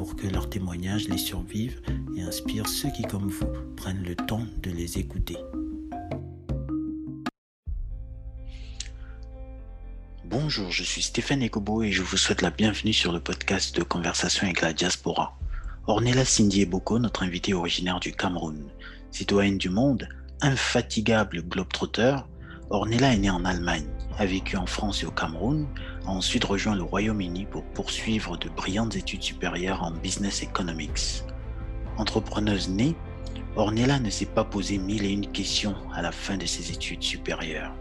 pour que leurs témoignages les survivent et inspirent ceux qui, comme vous, prennent le temps de les écouter. Bonjour, je suis Stéphane Ekobo et je vous souhaite la bienvenue sur le podcast de Conversation avec la diaspora. Ornella Cindy Eboko, notre invitée originaire du Cameroun, citoyenne du monde, infatigable globetrotter, Ornella est née en Allemagne, a vécu en France et au Cameroun, a ensuite rejoint le Royaume-Uni pour poursuivre de brillantes études supérieures en business economics. Entrepreneuse née, Ornella ne s'est pas posé mille et une questions à la fin de ses études supérieures.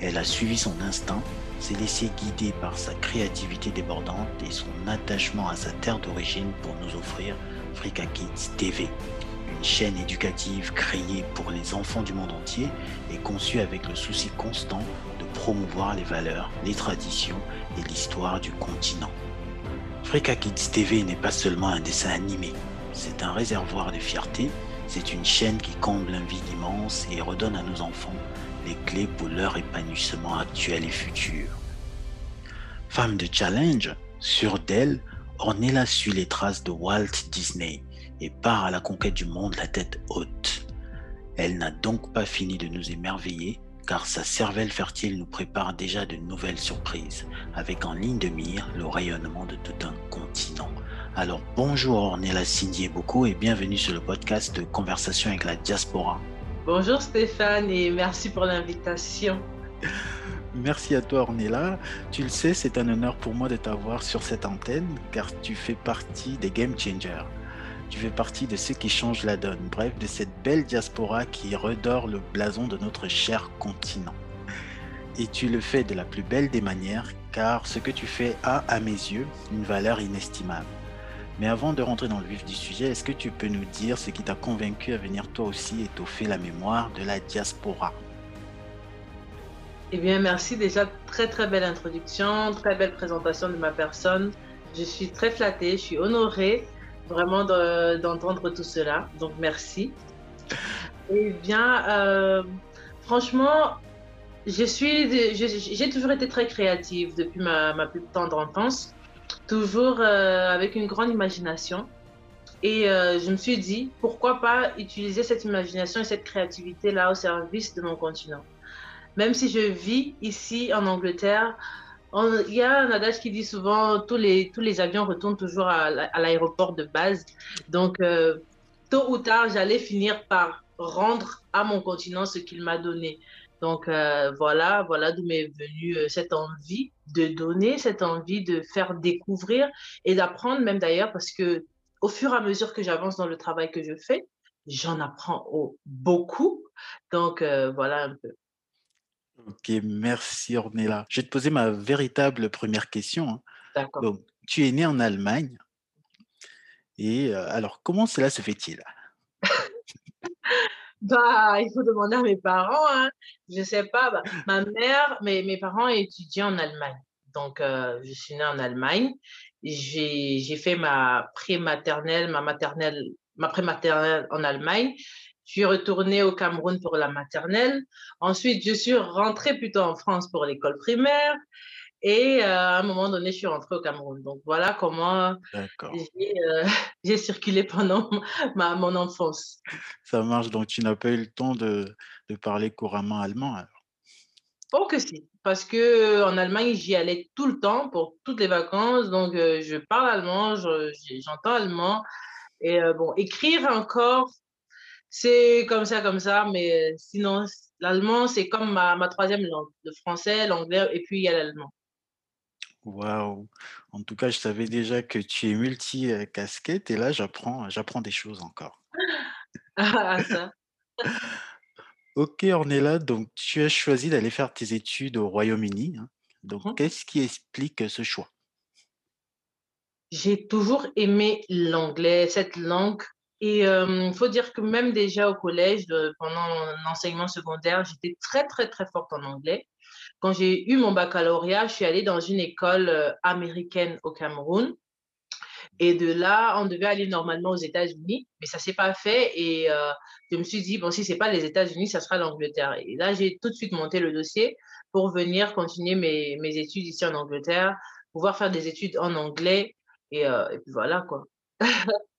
Elle a suivi son instinct, s'est laissée guider par sa créativité débordante et son attachement à sa terre d'origine pour nous offrir Frika Kids TV, une chaîne éducative créée pour les enfants du monde entier et conçue avec le souci constant de promouvoir les valeurs, les traditions et l'histoire du continent. Frika Kids TV n'est pas seulement un dessin animé, c'est un réservoir de fierté, c'est une chaîne qui comble un vide immense et redonne à nos enfants les clés pour leur épanouissement actuel et futur. Femme de challenge, sûre d'elle, Ornella suit les traces de Walt Disney et part à la conquête du monde la tête haute. Elle n'a donc pas fini de nous émerveiller car sa cervelle fertile nous prépare déjà de nouvelles surprises, avec en ligne de mire le rayonnement de tout un continent. Alors bonjour Ornella Cindy beaucoup et bienvenue sur le podcast de Conversation avec la diaspora. Bonjour Stéphane et merci pour l'invitation. Merci à toi Ornella. Tu le sais, c'est un honneur pour moi de t'avoir sur cette antenne car tu fais partie des game changers. Tu fais partie de ceux qui changent la donne, bref, de cette belle diaspora qui redore le blason de notre cher continent. Et tu le fais de la plus belle des manières car ce que tu fais a, à mes yeux, une valeur inestimable. Mais avant de rentrer dans le vif du sujet, est-ce que tu peux nous dire ce qui t'a convaincu à venir toi aussi étoffer la mémoire de la diaspora? Eh bien, merci déjà. Très, très belle introduction, très belle présentation de ma personne. Je suis très flattée, je suis honorée vraiment d'entendre tout cela. Donc, merci. Eh bien, euh, franchement, j'ai toujours été très créative depuis ma, ma plus tendre enfance toujours euh, avec une grande imagination. Et euh, je me suis dit, pourquoi pas utiliser cette imagination et cette créativité-là au service de mon continent? Même si je vis ici en Angleterre, il y a un adage qui dit souvent, tous les, tous les avions retournent toujours à, l'aéroport de base. Donc, euh, tôt ou tard, j'allais finir par rendre à mon continent ce qu'il m'a donné. Donc euh, voilà, voilà d'où m'est venue euh, cette envie de donner, cette envie de faire découvrir et d'apprendre même d'ailleurs parce que au fur et à mesure que j'avance dans le travail que je fais, j'en apprends beaucoup. Donc voilà un peu. Ok, merci Ornella. Je vais te poser ma véritable première question. Hein. D'accord. Donc, tu es né en Allemagne. Et alors, comment cela se fait-il? Bah, il faut demander à mes parents. Hein. Je sais pas. Bah, ma mère, mes, mes parents étudiaient en Allemagne. Donc, euh, je suis née en Allemagne. J'ai fait ma pré-maternelle, ma maternelle, ma pré-maternelle en Allemagne. Je suis retournée au Cameroun pour la maternelle. Ensuite, je suis rentrée plutôt en France pour l'école primaire. Et euh, à un moment donné, je suis rentrée au Cameroun. Donc voilà comment euh, j'ai circulé pendant ma, mon enfance. Ça marche, donc tu n'as pas eu le temps de, de parler couramment allemand alors? Oh que si, parce que en Allemagne, j'y allais tout le temps pour toutes les vacances. Donc euh, je parle allemand, j'entends allemand. Et bon, écrire encore, c'est comme ça, comme ça, mais sinon, l'allemand, c'est comme ma, ma troisième langue. Le français, l'anglais, et puis il y a l'allemand. Waouh! En tout cas, je savais déjà que tu es multi-casquette et là, j'apprends, j'apprends des choses encore. Ah, ça. Ok, Ornella, donc tu as choisi d'aller faire tes études au Royaume-Uni. Hein. Donc, mmh qu'est-ce qui explique ce choix? J'ai toujours aimé l'anglais, cette langue Et il faut dire que même déjà au collège, pendant mon enseignement secondaire, j'étais très, très, très forte en anglais. Quand j'ai eu mon baccalauréat, je suis allée dans une école américaine au Cameroun. Et de là, on devait aller normalement aux États-Unis, mais ça ne s'est pas fait. Et je me suis dit, bon, si ce n'est pas les États-Unis, ça sera l'Angleterre. Et là, j'ai tout de suite monté le dossier pour venir continuer mes, mes, études ici en Angleterre, pouvoir faire des études en anglais. Et, et puis voilà, quoi.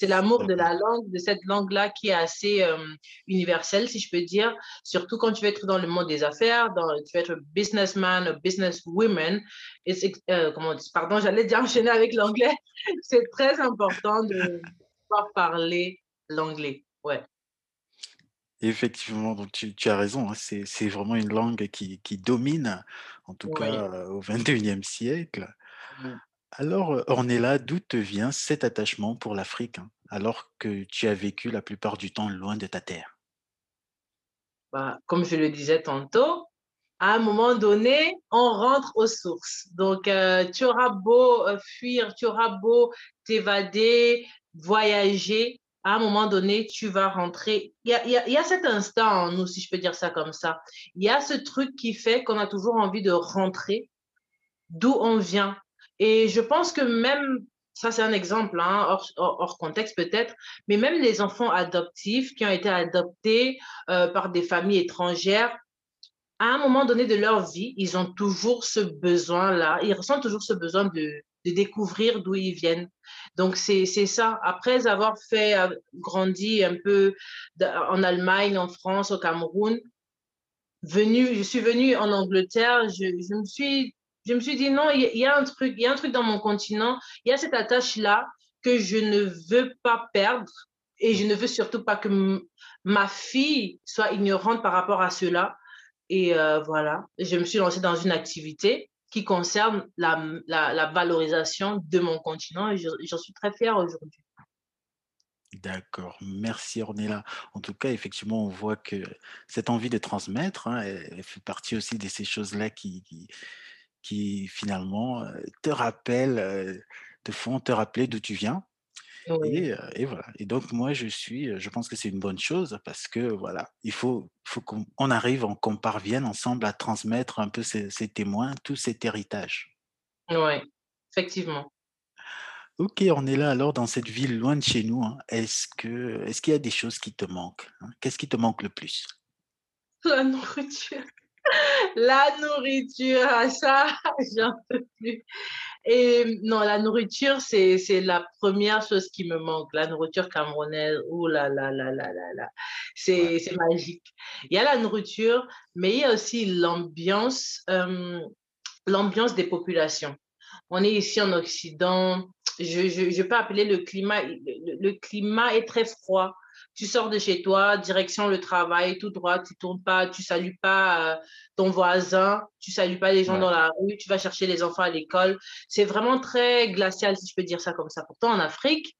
C'est l'amour de la langue, de cette langue-là qui est assez euh, universelle, si je peux dire. Surtout quand tu veux être dans le monde des affaires, dans, tu veux être businessman ou businesswoman. Euh, comment pardon, j'allais dire enchaîner avec l'anglais. C'est très important de pouvoir parler l'anglais. Ouais. Effectivement, donc tu, as raison, hein, c'est vraiment une langue qui, domine, en tout cas euh, au 21e siècle. Alors, Ornella, d'où te vient cet attachement pour l'Afrique, hein, alors que tu as vécu la plupart du temps loin de ta terre? Bah, comme je le disais tantôt, à un moment donné, on rentre aux sources. Donc, tu auras beau fuir, tu auras beau t'évader, voyager, à un moment donné, tu vas rentrer. Il y a, il y a cet instant en nous, si je peux dire ça comme ça. Il y a ce truc qui fait qu'on a toujours envie de rentrer d'où on vient. Et je pense que même, ça c'est un exemple, hein, hors, contexte peut-être, mais même les enfants adoptifs qui ont été adoptés euh, par des familles étrangères, à un moment donné de leur vie, ils ont toujours ce besoin-là, ils ressentent toujours ce besoin de, de découvrir d'où ils viennent. Donc, c'est ça. Après avoir fait, euh, grandi un peu en Allemagne, en France, au Cameroun, venu, je suis venue en Angleterre, je, je me suis je me suis dit non, il y, a un truc, y a un truc dans mon continent, il y a cette attache-là que je ne veux pas perdre et je ne veux surtout pas que ma fille soit ignorante par rapport à cela. Et euh, voilà, je me suis lancée dans une activité qui concerne la, valorisation de mon continent et j'en suis très fière aujourd'hui. D'accord, merci Ornella. En tout cas, effectivement, on voit que cette envie de transmettre, hein, elle, fait partie aussi de ces choses-là qui finalement te rappellent, te font te rappeler d'où tu viens. Et, et, voilà. Et donc moi je suis, je pense que c'est une bonne chose parce que voilà, il faut, faut qu'on arrive, qu'on parvienne ensemble à transmettre un peu ces, témoins, tout cet héritage. Oui, effectivement. Ok, on est là alors dans cette ville loin de chez nous. Hein. Est-ce que, est-ce qu'il y a des choses qui te manquent hein? Qu'est-ce qui te manque le plus? La nourriture. La nourriture, ah, ça, j'en peux plus. Et non, la nourriture, c'est, c'est la première chose qui me manque. La nourriture camerounaise, oh là là là là là là, c'est, c'est magique. Il y a la nourriture, mais il y a aussi l'ambiance, euh, l'ambiance des populations. On est ici en Occident, je, je, je peux appeler le climat, le climat est très froid tu sors de chez toi, direction le travail, tout droit, tu tournes pas, tu salues pas euh, ton voisin, tu salues pas les gens dans la rue, tu vas chercher les enfants à l'école. C'est vraiment très glacial, si je peux dire ça comme ça. Pourtant, en Afrique,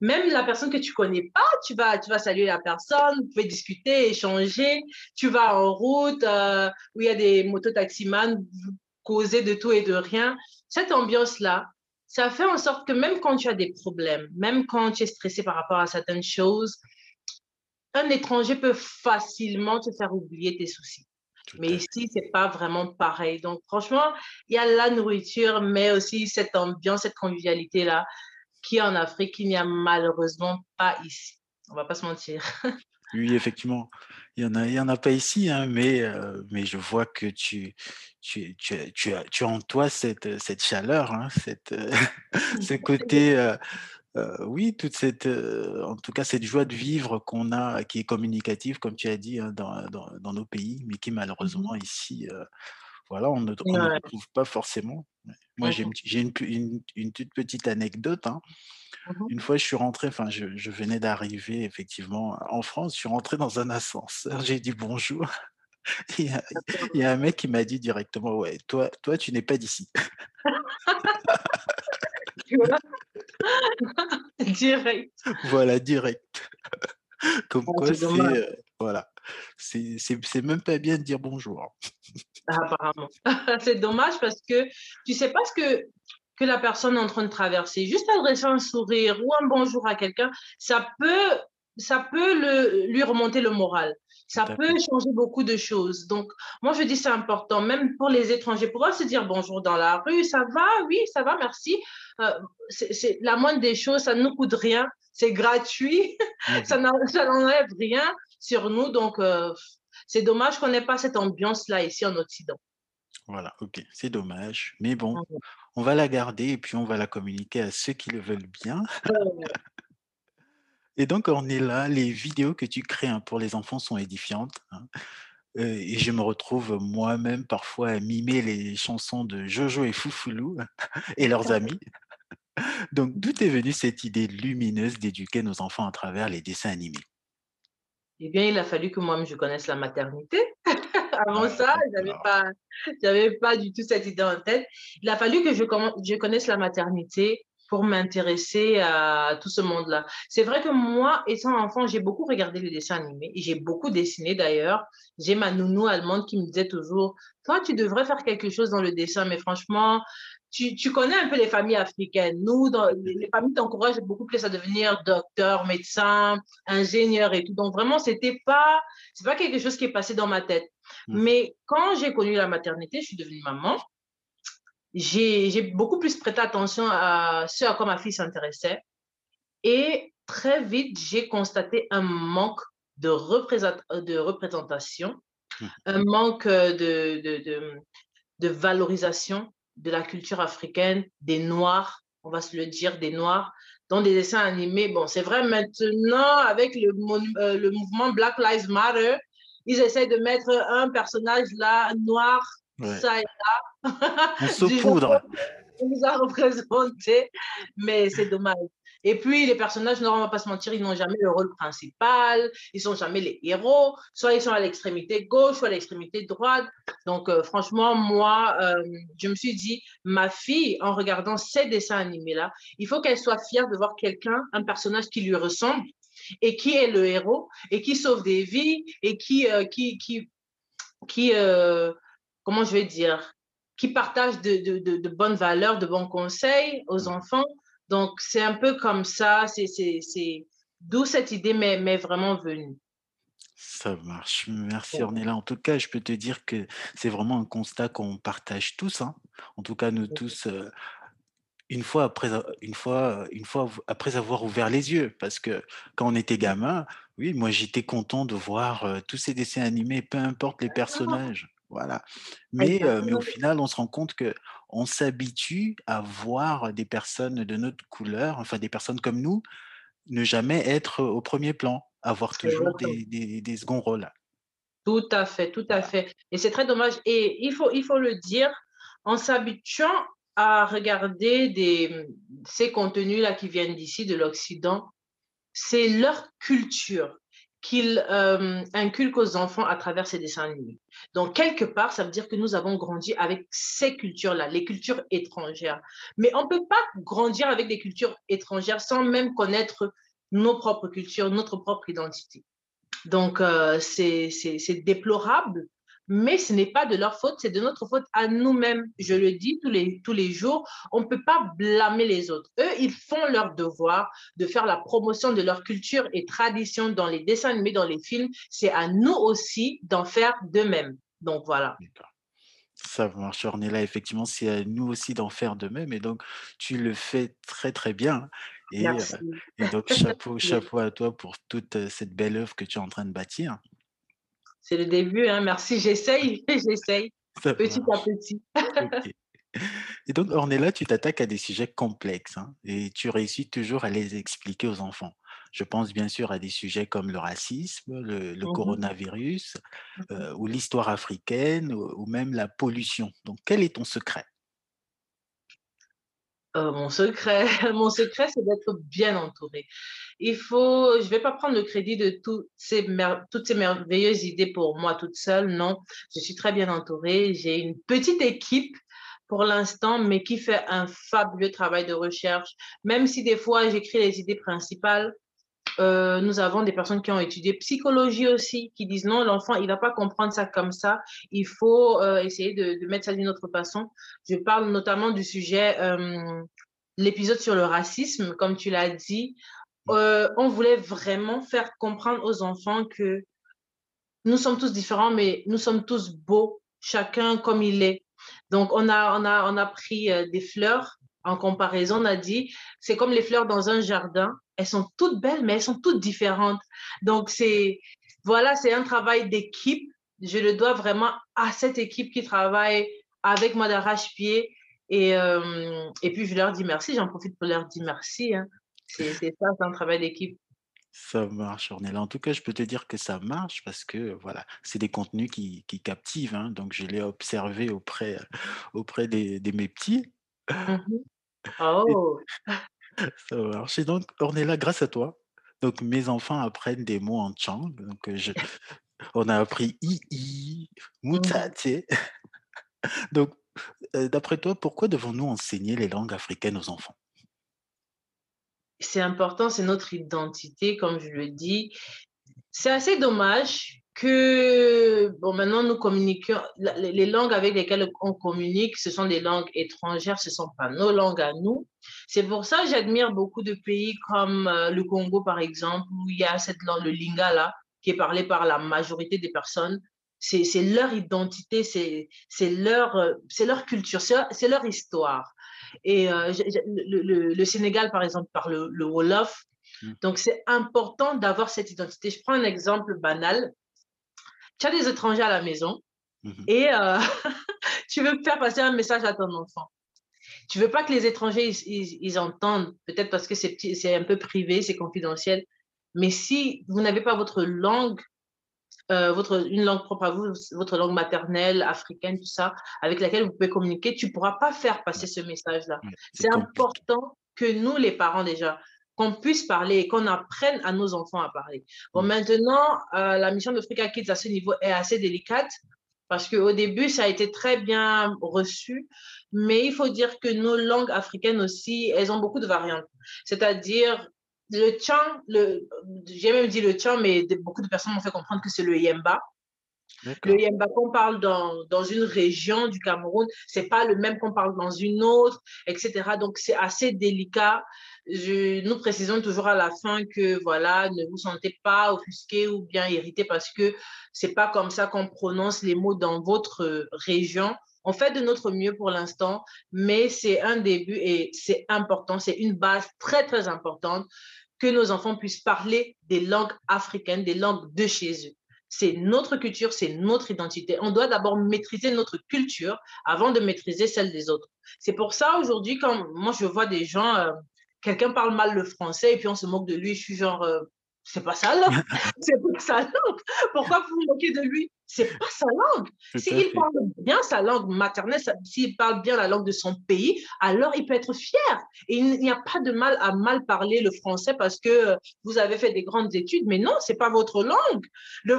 même la personne que tu connais pas, tu vas, tu vas saluer la personne, vous pouvez discuter, échanger. Tu vas en route euh, où il y a des mototaximans, vous causez de tout et de rien. Cette ambiance-là, ça fait en sorte que même quand tu as des problèmes, même quand tu es stressé par rapport à certaines choses, un étranger peut facilement te faire oublier tes soucis. mais ici, c'est pas vraiment pareil. Donc, franchement, il y a la nourriture, mais aussi cette ambiance, cette convivialité-là, qui en Afrique, il n'y a malheureusement pas ici. On va pas se mentir. oui, effectivement. Il y en a, en pas ici, hein, mais, euh, mais je vois que tu, tu, tu, tu, as, tu as en toi cette, cette chaleur, hein, cette, ce côté euh, oui, toute cette, en tout cas, cette joie de vivre qu'on a, qui est communicative, comme tu as dit, hein, dans, dans, nos pays, mais qui mmh malheureusement ici, voilà, on ne, retrouve pas forcément. Moi, j'ai, une, une, une, toute petite anecdote. Hein. Mmh une fois, je suis rentré, enfin, je, je, venais d'arriver effectivement en France, je suis rentré dans un ascenseur, j'ai dit bonjour. Il y, a, il y a un mec qui m'a dit directement, ouais, toi, toi, tu n'es pas d'ici. direct. Voilà, direct. Comme ah, quoi, c'est euh, voilà, c'est même pas bien de dire bonjour. Ah, apparemment. c'est dommage parce que tu sais pas ce que que la personne est en train de traverser. Juste adresser un sourire ou un bonjour à quelqu'un, ça peut, ça peut le, lui remonter le moral. Ça peut changer beaucoup de choses. Donc, moi, je dis c'est important, même pour les étrangers, pouvoir se dire bonjour dans la rue, ça va, oui, ça va, merci. Euh, c'est la moindre des choses, ça ne nous coûte rien, c'est gratuit, ça n'enlève rien sur nous. Donc, euh, c'est dommage qu'on n'ait pas cette ambiance-là ici en Occident. Voilà, ok, c'est dommage. Mais bon, on va la garder et puis on va la communiquer à ceux qui le veulent bien. Et donc, on est là, les vidéos que tu crées hein, pour les enfants sont édifiantes. Hein. Euh, et je me retrouve moi-même parfois à mimer les chansons de Jojo et Foufoulou et leurs amis. Donc, d'où est venue cette idée lumineuse d'éduquer nos enfants à travers les dessins animés? Eh bien, il a fallu que moi-même je connaisse la maternité. Avant ça, je n'avais pas, pas du tout cette idée en tête. Il a fallu que je, je connaisse la maternité pour m'intéresser à tout ce monde-là. C'est vrai que moi, étant enfant, j'ai beaucoup regardé les dessins animés et j'ai beaucoup dessiné d'ailleurs. J'ai ma nounou allemande qui me disait toujours, toi, tu devrais faire quelque chose dans le dessin, mais franchement, tu, tu connais un peu les familles africaines. Nous, dans, les, familles t'encouragent beaucoup plus à devenir docteur, médecin, ingénieur et tout. Donc vraiment, c'était pas, c'est pas quelque chose qui est passé dans ma tête. Mmh. Mais quand j'ai connu la maternité, je suis devenue maman j'ai beaucoup plus prêté attention à ce à quoi ma fille s'intéressait. Et très vite, j'ai constaté un manque de, de représentation, mmh. un manque de, de, de, valorisation de la culture africaine, des Noirs, on va se le dire, des Noirs, dans des dessins animés. Bon, c'est vrai, maintenant, avec le, euh, le mouvement Black Lives Matter, ils essayent de mettre un personnage là, noir, ça et là. On saupoudre. On nous a représenté, mais c'est dommage. Et puis, les personnages, non, on va pas se mentir, ils n'ont jamais le rôle principal, ils sont jamais les héros, soit ils sont à l'extrémité gauche, soit à l'extrémité droite. Donc, euh, franchement, moi, euh, je me suis dit, ma fille, en regardant ces dessins animés-là, il faut qu'elle soit fière de voir quelqu'un, un personnage qui lui ressemble et qui est le héros et qui sauve des vies et qui, euh, qui, qui, qui comment je vais dire, qui partagent de, bonnes valeurs, de bons conseils aux mmh. enfants. Donc, c'est un peu comme ça, c'est d'où cette idée m'est vraiment venue. Ça marche. Merci Ornella. En tout cas, je peux te dire que c'est vraiment un constat qu'on partage tous. Hein. En tout cas, nous tous, euh, une fois après, une fois, une fois après avoir ouvert les yeux, parce que quand on était gamin, oui, moi j'étais content de voir euh, tous ces dessins animés, peu importe les personnages. Voilà. Mais, mais au final, on se rend compte que on s'habitue à voir des personnes de notre couleur, enfin des personnes comme nous, ne jamais être au premier plan, avoir toujours des, des, des seconds rôles. Tout à fait, tout à fait. Et c'est très dommage. Et il faut, il faut le dire, en s'habituant à regarder des, ces contenus-là qui viennent d'ici, de l'Occident, c'est leur culture qu'il euh, inculque aux enfants à travers ces dessins animés. Donc, quelque part, ça veut dire que nous avons grandi avec ces cultures-là, les cultures étrangères. Mais on ne peut pas grandir avec des cultures étrangères sans même connaître nos propres cultures, notre propre identité. Donc, euh, c'est déplorable, mais ce n'est pas de leur faute, c'est de notre faute à nous-mêmes. Je le dis tous les, tous les jours, on ne peut pas blâmer les autres. Eux, ils font leur devoir de faire la promotion de leur culture et tradition dans les dessins animés, dans les films. C'est à nous aussi d'en faire de même. Donc voilà. Ça marche, là effectivement, c'est à nous aussi d'en faire de même. Et donc, tu le fais très, très bien. Et, euh, et donc, chapeau, chapeau à toi pour toute euh, cette belle œuvre que tu es en train de bâtir c'est le début. Hein. Merci, j'essaye, j'essaye, petit à petit. Et donc, Ornella, tu t'attaques à des sujets complexes hein, et tu réussis toujours à les expliquer aux enfants. Je pense bien sûr à des sujets comme le racisme, le, mmh coronavirus, mmh euh, ou l'histoire africaine, ou, même la pollution. Donc, quel est ton secret? Euh, mon secret, mon secret, c'est d'être bien entouré. Il faut, je vais pas prendre le crédit de toutes ces, toutes ces merveilleuses idées pour moi toute seule. Non, je suis très bien entourée. J'ai une petite équipe pour l'instant, mais qui fait un fabuleux travail de recherche. Même si des fois j'écris les idées principales, Euh, nous avons des personnes qui ont étudié psychologie aussi, qui disent non, l'enfant, il ne va pas comprendre ça comme ça. Il faut euh, essayer de, mettre ça d'une autre façon. Je parle notamment du sujet, euh, l'épisode sur le racisme, comme tu l'as dit. On voulait vraiment faire comprendre aux enfants que nous sommes tous différents, mais nous sommes tous beaux, chacun comme il est. Donc, on a, on a, on a pris des fleurs en comparaison, on a dit, c'est comme les fleurs dans un jardin. Elles sont toutes belles, mais elles sont toutes différentes. Donc, c'est, voilà, c'est un travail d'équipe. Je le dois vraiment à cette équipe qui travaille avec moi d'arrache-pied. Et, euh, et puis, je leur dis merci. J'en profite pour leur dire merci. Hein. C'est ça, c'est un travail d'équipe. Ça marche, Ornella. En tout cas, je peux te dire que ça marche parce que voilà, c'est des contenus qui, qui captivent. Hein. donc, je l'ai observé auprès, auprès des, des mes petits. Mmh oh! Ça marche et donc Ornella, grâce à toi, donc mes enfants apprennent des mots en Tchang, donc je on a appris i mmh Donc, d'après toi, pourquoi devons-nous enseigner les langues africaines aux enfants? C'est important, c'est notre identité, comme je le dis. C'est assez dommage que, bon, maintenant, nous communiquons, les langues avec lesquelles on communique, ce sont des langues étrangères, ce ne sont pas nos langues à nous. C'est pour ça que j'admire beaucoup de pays comme euh, le Congo, par exemple, où il y a cette langue, le lingala, qui est parlé par la majorité des personnes. C'est leur identité, c'est leur, euh, leur culture, c'est leur histoire. Et euh, le, le, Sénégal, par exemple, parle le Wolof. Mmh. Donc, c'est important d'avoir cette identité. Je prends un exemple banal tu as des étrangers à la maison mmh et euh, tu veux faire passer un message à ton enfant. Tu veux pas que les étrangers ils, entendent, peut-être parce que c'est un peu privé, c'est confidentiel. Mais si vous n'avez pas votre langue, euh, votre, une langue propre à vous, votre langue maternelle, africaine, tout ça, avec laquelle vous pouvez communiquer, tu ne pourras pas faire passer ce message-là. c'est important que nous, les parents déjà, qu'on puisse parler et qu'on apprenne à nos enfants à parler. Bon, maintenant, euh, la mission de Frika Kids à ce niveau est assez délicate parce qu'au début, ça a été très bien reçu, mais il faut dire que nos langues africaines aussi, elles ont beaucoup de variantes. C'est-à-dire, le tchang, le, j'ai même dit le tchang, mais beaucoup de personnes m'ont fait comprendre que c'est le yemba. Le yemba qu'on parle dans, dans, une région du Cameroun, c'est pas le même qu'on parle dans une autre, etc. Donc c'est assez délicat je, nous précisons toujours à la fin que voilà, ne vous sentez pas offusqué ou bien irrité parce que c'est pas comme ça qu'on prononce les mots dans votre région. On fait de notre mieux pour l'instant, mais c'est un début et c'est important, c'est une base très très importante que nos enfants puissent parler des langues africaines, des langues de chez eux. C'est notre culture, c'est notre identité. On doit d'abord maîtriser notre culture avant de maîtriser celle des autres. C'est pour ça aujourd'hui, quand moi je vois des gens, euh, quelqu'un parle mal le français et puis on se moque de lui. Je suis genre, euh, c'est pas sa langue. c'est pas sa langue. Pourquoi vous vous moquez de lui? C'est pas sa langue. S'il parle bien sa langue maternelle, s'il parle bien la langue de son pays, alors il peut être fier. Et il n'y a pas de mal à mal parler le français parce que euh, vous avez fait des grandes études. Mais non, c'est pas votre langue. Le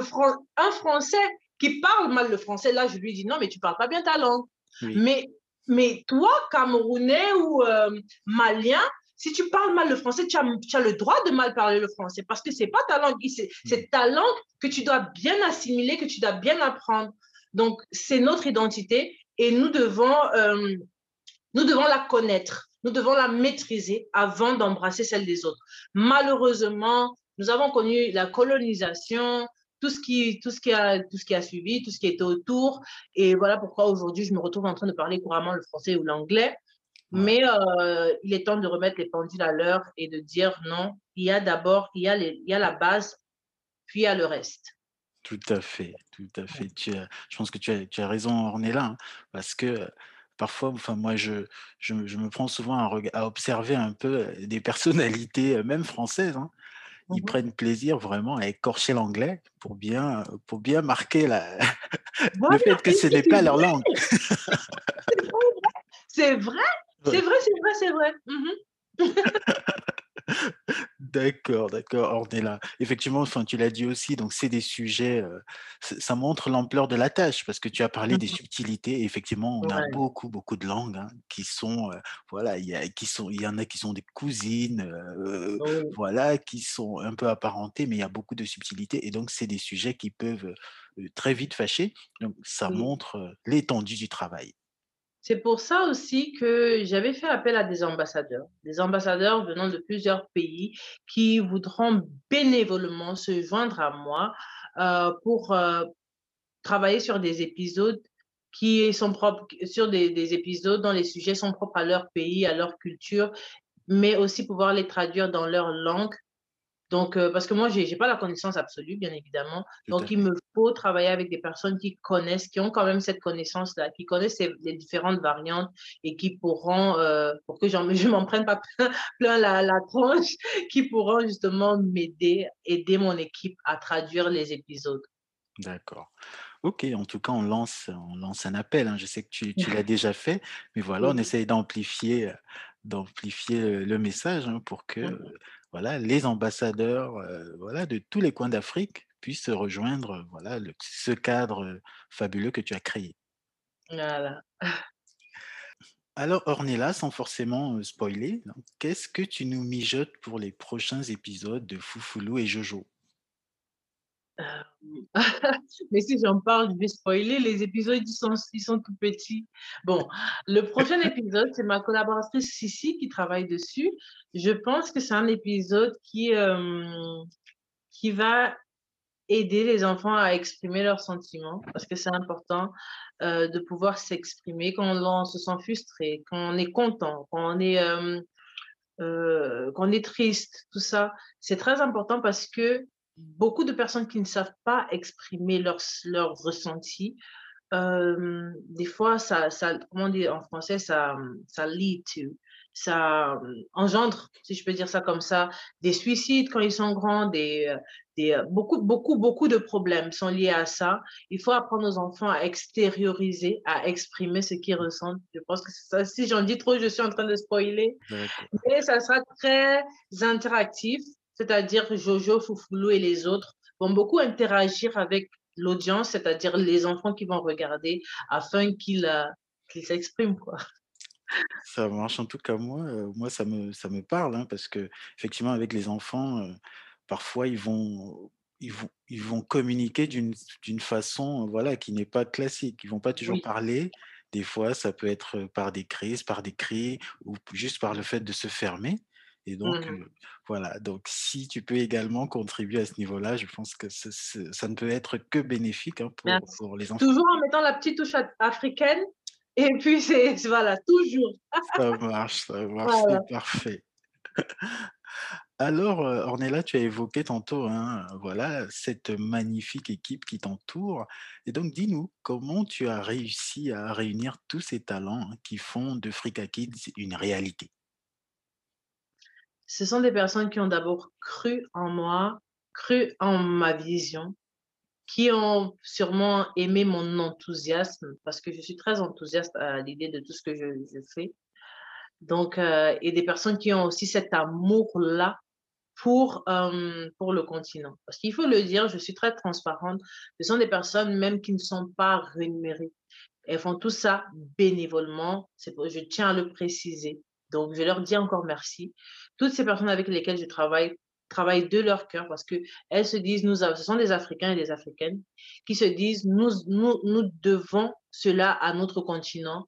un Français qui parle mal le français, là, je lui dis non, mais tu parles pas bien ta langue. Mais mais toi, Camerounais ou euh, Malien, si tu parles mal le français, tu as, tu as, le droit de mal parler le français parce que ce n'est pas ta langue, c'est ta langue que tu dois bien assimiler, que tu dois bien apprendre. Donc, c'est notre identité et nous devons, euh, nous devons la connaître, nous devons la maîtriser avant d'embrasser celle des autres. Malheureusement, nous avons connu la colonisation, tout ce qui, tout ce qui, a, tout ce qui a suivi, tout ce qui était autour. Et voilà pourquoi aujourd'hui, je me retrouve en train de parler couramment le français ou l'anglais. Mais euh, il est temps de remettre les pendules à l'heure et de dire non, il y a d'abord, il, y a il y a la base, puis il y a le reste. Tout à fait, tout à fait. Tu je pense que tu as, tu as raison, Ornella, hein, parce que parfois, enfin, moi, je, je, je me prends souvent à, à, observer un peu euh, des personnalités, euh, même françaises. Hein. Ils mmh prennent plaisir vraiment à écorcher l'anglais pour bien, pour bien marquer la... le fait que ce n'est pas leur langue. C'est vrai, c'est vrai, c'est vrai, c'est vrai. Mmh D'accord, d'accord, on est là. Effectivement, enfin, tu l'as dit aussi, donc c'est des sujets, heu, ç ça montre l'ampleur de la tâche parce que tu as parlé Mmh des mh. subtilités et effectivement, on a beaucoup, beaucoup de langues, hein, qui sont, heu, voilà, il y a qui sont il y en a qui sont des cousines, Oui, voilà, qui sont un peu apparentées, mais il y a beaucoup de subtilités et donc c'est des sujets qui peuvent, très vite fâcher. Donc ça oui. montre, l'étendue du travail. C'est pour ça aussi que j'avais fait appel à des ambassadeurs, des ambassadeurs venant de plusieurs pays qui voudront bénévolement se joindre à moi, heu, pour, heu, travailler sur des épisodes qui sont propres sur des épisodes dont les sujets sont propres à leur pays, à leur culture, mais aussi pouvoir les traduire dans leur langue Donc, heu, parce que moi, j'ai j'ai pas la connaissance absolue, bien évidemment. Tout Donc, il me faut travailler avec des personnes qui connaissent, qui ont quand même cette connaissance-là, qui connaissent ces les différentes variantes et qui pourront, heu, pour que je m'en prenne pas plein plein la la tronche, qui pourront justement m'aider, aider mon équipe à traduire les épisodes. d'accord. OK, en tout cas, on lance on lance un appel, hein. Je sais que tu tu l'as déjà fait, mais voilà, on essaye d'amplifier, d'amplifier, le message, hein, pour que, Mmh voilà, les ambassadeurs, heu, voilà, de tous les coins d'Afrique puissent rejoindre, heu, voilà, le ce cadre, heu, fabuleux que tu as créé. Voilà. Alors Ornella, sans forcément, spoiler, qu'est-ce que tu nous mijotes pour les prochains épisodes de Foufoulou et Jojo? Mais si j'en parle, je vais spoiler, les épisodes, ils sont ils sont tout petits. Bon, le prochain épisode, c'est ma collaboratrice Sissi qui travaille dessus. Je pense que c'est un épisode qui, qui va aider les enfants à exprimer leurs sentiments parce que c'est important, de pouvoir s'exprimer quand on se sent frustré, quand on est content, quand on est, quand on est triste, tout ça. C'est très important parce que beaucoup de personnes qui ne savent pas exprimer leurs leurs ressentis, des fois ça ça comment dire en français? Ça, ça lead to ça, engendre, si je peux dire ça comme ça, des suicides quand ils sont grands, des, heu, des, heu, beaucoup, beaucoup, beaucoup de problèmes sont liés à ça. Il faut apprendre aux enfants à extérioriser, à exprimer ce qu'ils ressentent. Je pense que ça. Si j'en dis trop, je suis en train de spoiler. Et ça sera très interactif, c'est-à-dire que Jojo, Foufoulou et les autres vont beaucoup interagir avec l'audience, c'est-à-dire les enfants qui vont regarder afin qu'ils, heu, qu'ils s'expriment. Ça marche. En tout cas, moi, heu, moi ça me ça me parle, hein, parce qu'effectivement avec les enfants, heu, parfois ils vont ils vont ils vont communiquer d'une façon, voilà, qui n'est pas classique. Ils vont pas toujours Oui, parler. Des fois, ça peut être, par des crises, par des cris ou juste par le fait de se fermer et donc mmh voilà, donc si tu peux également contribuer à ce niveau-là, je pense que ce ce ça ne peut être que bénéfique, hein, pour les enfants. Toujours en mettant la petite touche africaine et puis c'est voilà, toujours. Ça marche, ça marche, Voilà. c'est parfait. Alors, heu, Ornella, tu as évoqué tantôt, hein, voilà, cette magnifique équipe qui t'entoure et donc dis-nous, comment tu as réussi à réunir tous ces talents, hein, qui font de Freaka Kids une réalité? Ce sont des personnes qui ont d'abord cru en moi, cru en ma vision, qui ont sûrement aimé mon enthousiasme parce que je suis très enthousiaste à l'idée de tout ce que je fais. Donc heu et des personnes qui ont aussi cet amour-là pour, hem, pour le continent. Parce qu'il faut le dire, je suis très transparente, ce sont des personnes même qui ne sont pas rémunérées. Elles font tout ça bénévolement, je tiens à le préciser. Donc je leur dis encore merci. Toutes ces personnes avec lesquelles je travaille, travaillent de leur cœur parce qu'elles se disent: «Nous a» ce sont des Africains et des Africaines qui se disent: «Nous nous nous devons cela à notre continent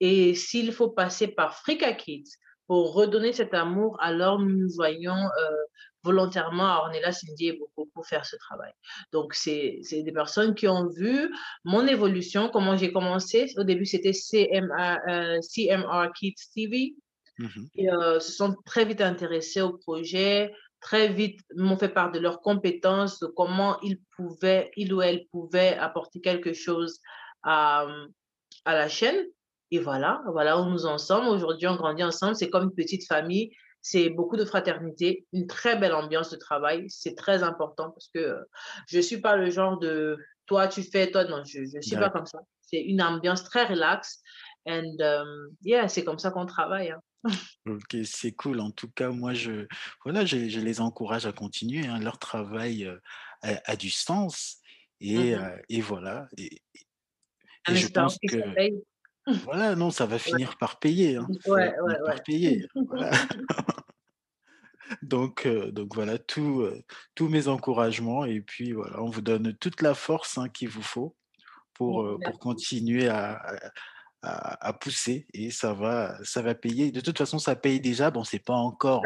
et s'il faut passer par Freaka Kids pour redonner cet amour, alors nous voyons, heu, volontairement à Ornella, Cindy et Boko pour faire ce travail. Donc c'est des personnes qui ont vu mon évolution, comment j'ai commencé. Au début, c'était CMR Kids TV Mmh et se sont très vite intéressés au projet, très vite m'ont fait part de leurs compétences, de comment ils pouvaient ils ou elles pouvaient apporter quelque chose à, mmh, à la chaîne et voilà, voilà où nous en sommes. Aujourd'hui, on grandit ensemble, c'est comme une petite famille, c'est beaucoup de fraternité, une très belle ambiance de travail. C'est très important parce que, je suis pas le genre de: «Toi, tu fais, toi» non, je je suis pas comme ça. C'est une ambiance très relax and hem, yeah, c'est comme ça qu'on travaille, hein. Ok, c'est cool. En tout cas, moi, je, voilà, je, je les encourage à continuer. hein. Leur travail euh, a, a du sens. Et, Mhm. euh, et voilà. Et, et En je pense que voilà, non, ça va Ouais, finir par payer. hein. Ouais, finir ouais. par payer. Voilà. Donc, euh, donc voilà, tout, tous mes encouragements. Et puis voilà, on vous donne toute la force hein, qu'il vous faut pour, euh, pour continuer à, à, à pousser et ça va, ça va payer. De toute façon, ça paye déjà. Bon, c'est pas encore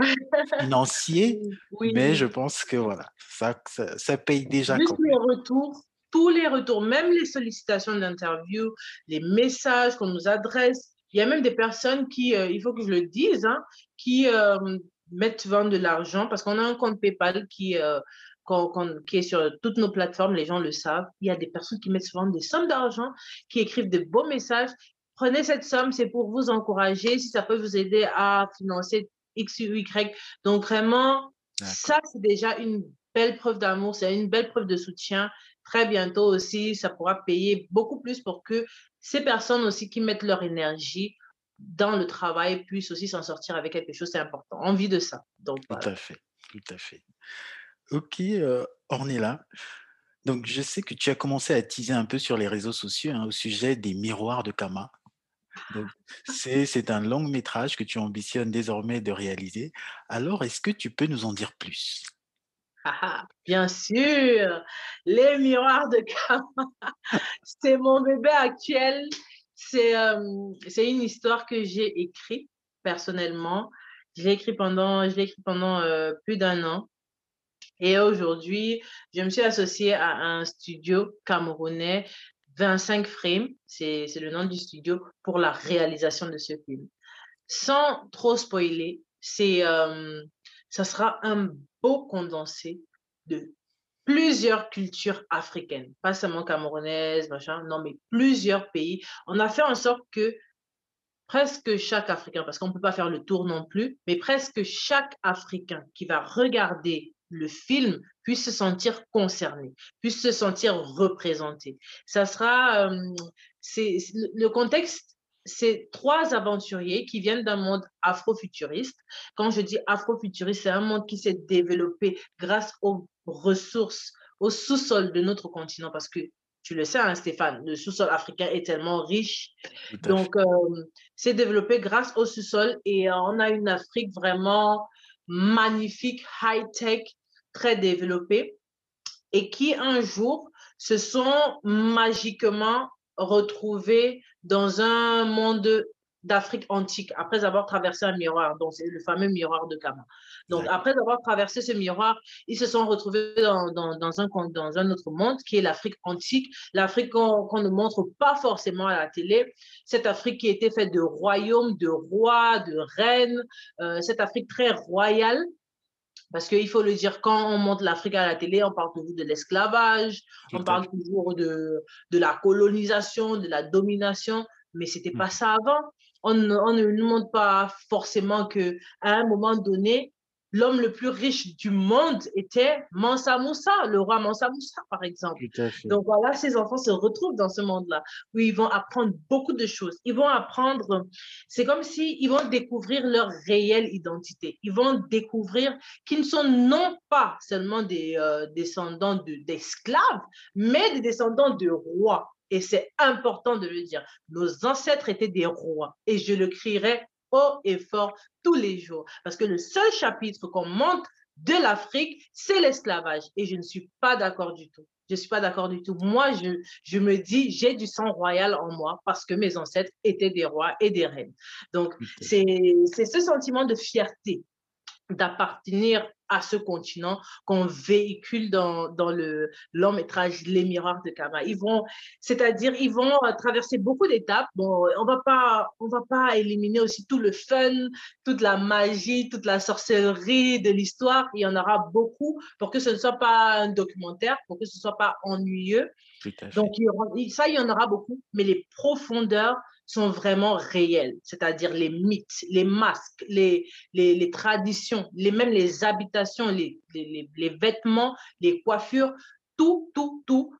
financier, Oui, mais je pense que voilà, ça, ça, ça paye déjà Juste quand les même. retours, tous les retours, même les sollicitations d'interview, les messages qu'on nous adresse. Il y a même des personnes qui, euh, il faut que je le dise, hein, qui euh, mettent vendre de l'argent parce qu'on a un compte PayPal qui, euh, qui est sur toutes nos plateformes, les gens le savent. Il y a des personnes qui mettent souvent des sommes d'argent, qui écrivent de beaux messages. Prenez cette somme, c'est pour vous encourager, si ça peut vous aider à financer X ou Y. Donc vraiment, ça, c'est déjà une belle preuve d'amour, c'est une belle preuve de soutien. Très bientôt aussi, ça pourra payer beaucoup plus pour que ces personnes aussi qui mettent leur énergie dans le travail puissent aussi s'en sortir avec quelque chose, c'est important. Envie de ça. Donc Tout à fait, tout à fait. Ok, euh, Ornella. Donc, je sais que tu as commencé à teaser un peu sur les réseaux sociaux hein, au sujet des miroirs de Kama. C'est, un long métrage que tu ambitionnes désormais de réaliser. Alors, est-ce que tu peux nous en dire plus? Ah, bien sûr, les miroirs de Kama, c'est mon bébé actuel. C'est euh, c'est une histoire que j'ai écrite personnellement. Je l'ai écrit pendant, je écrit pendant euh, plus d'un an. Et aujourd'hui, je me suis associée à un studio camerounais, 25 Frames, c'est le nom du studio, pour la réalisation de ce film. Sans trop spoiler, c'est, euh, ça sera un beau condensé de plusieurs cultures africaines, pas seulement camerounaises, machin, non, mais plusieurs pays. On a fait en sorte que presque chaque Africain, parce qu'on ne peut pas faire le tour non plus, mais presque chaque Africain qui va regarder le film puisse se sentir concerné, puisse se sentir représenté. Ça sera, euh, c'est le contexte, c'est trois aventuriers qui viennent d'un monde afrofuturiste. Quand je dis afrofuturiste, c'est un monde qui s'est développé grâce aux ressources, au sous-sol de notre continent, parce que tu le sais, hein, Stéphane, le sous-sol africain est tellement riche. Donc, euh, c'est développé grâce au sous-sol et euh, on a une Afrique vraiment magnifique, high-tech, très développée et qui un jour se sont magiquement retrouvés dans un monde d'Afrique antique après avoir traversé un miroir, donc c'est le fameux miroir de Kama. Donc après avoir traversé ce miroir, ils se sont retrouvés dans, dans, dans un, dans un autre monde qui est l'Afrique antique, l'Afrique qu'on qu ne montre pas forcément à la télé, cette Afrique qui était faite de royaumes, de rois, de reines, euh, cette Afrique très royale. Parce qu'il faut le dire, quand on montre l'Afrique à la télé, on parle toujours de l'esclavage, on parle toujours de, de la colonisation, de la domination, mais c'était pas Mhm. ça avant. On, on ne nous montre pas forcément que à un moment donné, l'homme le plus riche du monde était Mansa Moussa, le roi Mansa Moussa, par exemple. Donc voilà, ces enfants se retrouvent dans ce monde-là, où ils vont apprendre beaucoup de choses. Ils vont apprendre, c'est comme s'ils ils vont découvrir leur réelle identité. Ils vont découvrir qu'ils ne sont non pas seulement des euh, descendants d'esclaves, de, mais des descendants de rois. Et c'est important de le dire. Nos ancêtres étaient des rois. Et je le crierai haut et fort tous les jours. Parce que le seul chapitre qu'on montre de l'Afrique, c'est l'esclavage. Et je ne suis pas d'accord du tout. Je ne suis pas d'accord du tout. Moi, je, je me dis, j'ai du sang royal en moi parce que mes ancêtres étaient des rois et des reines. Donc, c'est ce sentiment de fierté d'appartenir à ce continent qu'on véhicule dans, dans le long métrage Les Miroirs de Kama. Ils vont, c'est-à-dire, ils vont traverser beaucoup d'étapes. Bon, on va pas, on va pas éliminer aussi tout le fun, toute la magie, toute la sorcellerie de l'histoire. Il y en aura beaucoup pour que ce ne soit pas un documentaire, pour que ce ne soit pas ennuyeux. Donc, il y aura, ça, il y en aura beaucoup, mais les profondeurs sont vraiment réelles, c'est-à-dire les mythes, les masques, les, les, les traditions, les, même les habitations, les, les, les, vêtements, les coiffures, tout, tout, tout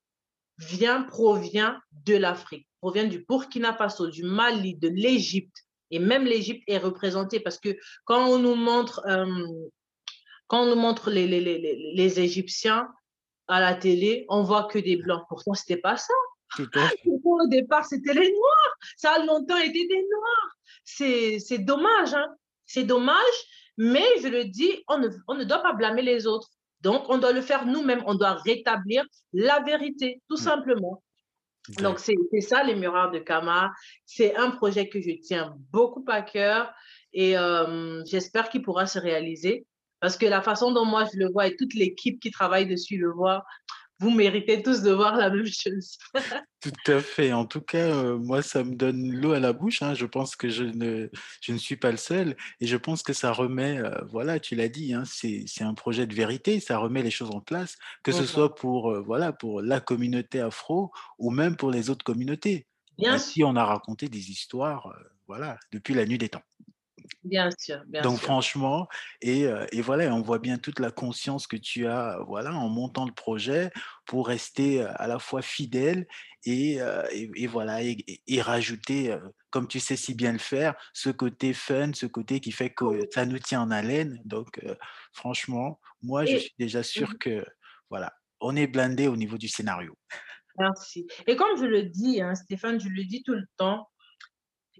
vient, provient de l'Afrique, provient du Burkina Faso, du Mali, de l'Égypte. Et même l'Égypte est représentée parce que quand on nous montre, euh, quand on nous montre les, les, les, les, Égyptiens à la télé, on voit que des blancs. Pourtant, ce n'était pas ça. Au départ, c'était les noirs. Ça a longtemps été des noirs. C'est dommage. Hein? C'est dommage, mais je le dis, on ne, on ne doit pas blâmer les autres. Donc, on doit le faire nous-mêmes. On doit rétablir la vérité, tout mm. simplement. Donc, c'est ça, les miroirs de Kama. C'est un projet que je tiens beaucoup à cœur et euh, j'espère qu'il pourra se réaliser. Parce que la façon dont moi je le vois et toute l'équipe qui travaille dessus le voit, vous méritez tous de voir la même chose. Tout à fait. En tout cas, euh, moi, ça me donne l'eau à la bouche. Hein. Je pense que je ne, je ne suis pas le seul. Et je pense que ça remet, euh, voilà, tu l'as dit, hein, c'est un projet de vérité. Ça remet les choses en place, que ce soit pour, euh, voilà, pour la communauté afro ou même pour les autres communautés. Bien on a raconté des histoires, voilà, depuis la nuit des temps. Bien sûr, bien Donc franchement, et, et, voilà, on voit bien toute la conscience que tu as, voilà, en montant le projet pour rester à la fois fidèle et, et, voilà, et, rajouter, comme tu sais si bien le faire, ce côté fun, ce côté qui fait que ça nous tient en haleine. Donc franchement, moi, je suis déjà sûr que, voilà, on est blindé au niveau du scénario. Merci. Et comme je le dis, hein, Stéphane, je le dis tout le temps,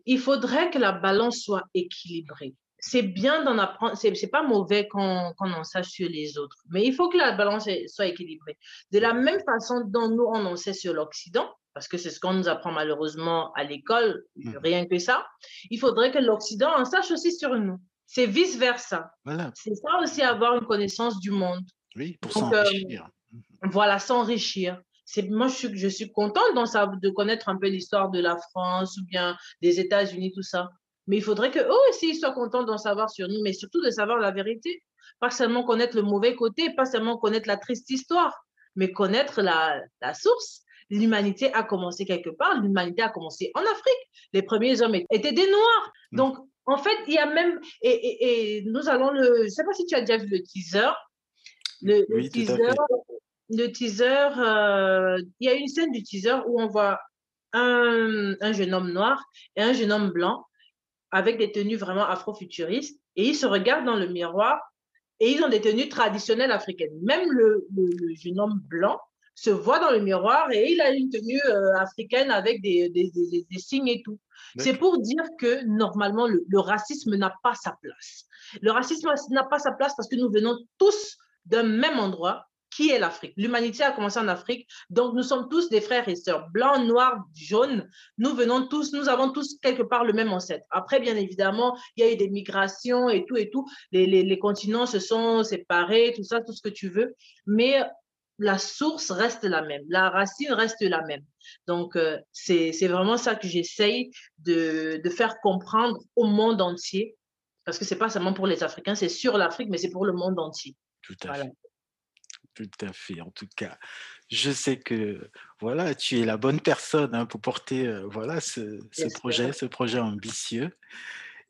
il faudrait que la balance soit équilibrée. C'est bien d'en apprendre, c'est, n'est pas mauvais qu'on, en sache sur les autres, mais il faut que la balance soit équilibrée. De la même façon dont nous, on en sait sur l'Occident, parce que c'est ce qu'on nous apprend malheureusement à l'école, mmh. rien que ça, il faudrait que l'Occident en sache aussi sur nous. C'est vice-versa. Voilà. C'est ça aussi avoir une connaissance du monde. Oui, pour s'enrichir. Euh, voilà, s'enrichir moi, je suis, je suis contente de connaître un peu l'histoire de la France ou bien des États-Unis, tout ça. Mais il faudrait que eux aussi soient contents d'en savoir sur nous, mais surtout de savoir la vérité. Pas seulement connaître le mauvais côté, pas seulement connaître la triste histoire, mais connaître la, la source. L'humanité a commencé quelque part, l'humanité a commencé en Afrique. Les premiers hommes étaient des Noirs. Mm. Donc, en fait, il y a même, et, et, et nous allons le, je ne sais pas si tu as déjà vu le teaser, le, le teaser le teaser, euh, il y a une scène du teaser où on voit un, un, jeune homme noir et un jeune homme blanc avec des tenues vraiment afro-futuristes et ils se regardent dans le miroir et ils ont des tenues traditionnelles africaines. Même le, le, jeune homme blanc se voit dans le miroir et il a une tenue euh, africaine avec des, des, des, des, signes et tout. C'est pour dire que normalement, le, le racisme n'a pas sa place. Le racisme n'a pas sa place parce que nous venons tous d'un même endroit qui est l'Afrique. L'humanité a commencé en Afrique, donc nous sommes tous des frères et sœurs, blancs, noirs, jaunes. Nous venons tous, nous avons tous quelque part le même ancêtre. Après, bien évidemment, il y a eu des migrations et tout et tout. Les, les, les continents se sont séparés, tout ça, tout ce que tu veux. Mais la source reste la même, la racine reste la même. Donc, euh, c'est vraiment ça que j'essaye de, de, faire comprendre au monde entier, parce que c'est pas seulement pour les Africains, c'est sur l'Afrique, mais c'est pour le monde entier. Tout à fait. Tout à fait. En tout cas, je sais que voilà, tu es la bonne personne hein, pour porter euh, voilà ce, projet, ce projet ambitieux.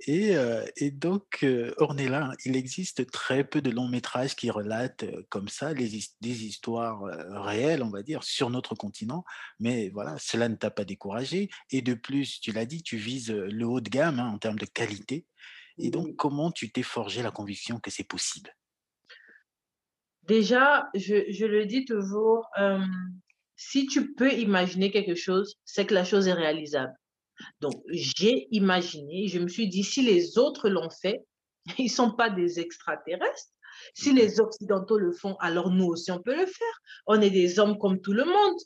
Et, euh, et donc, euh, Ornella, il existe très peu de longs métrages qui relatent comme ça les, des histoires réelles, on va dire, sur notre continent. Mais voilà, cela ne t'a pas découragé. Et de plus, tu l'as dit, tu vises le haut de gamme hein, en termes de qualité. Et donc, comment tu t'es forgé la conviction que c'est possible? Déjà, je, le dis toujours, euh, si tu peux imaginer quelque chose, c'est que la chose est réalisable. Donc, j'ai imaginé, je me suis dit, si les autres l'ont fait, ils ne sont pas des extraterrestres. Si les Occidentaux le font, alors nous aussi, on peut le faire. On est des hommes comme tout le monde.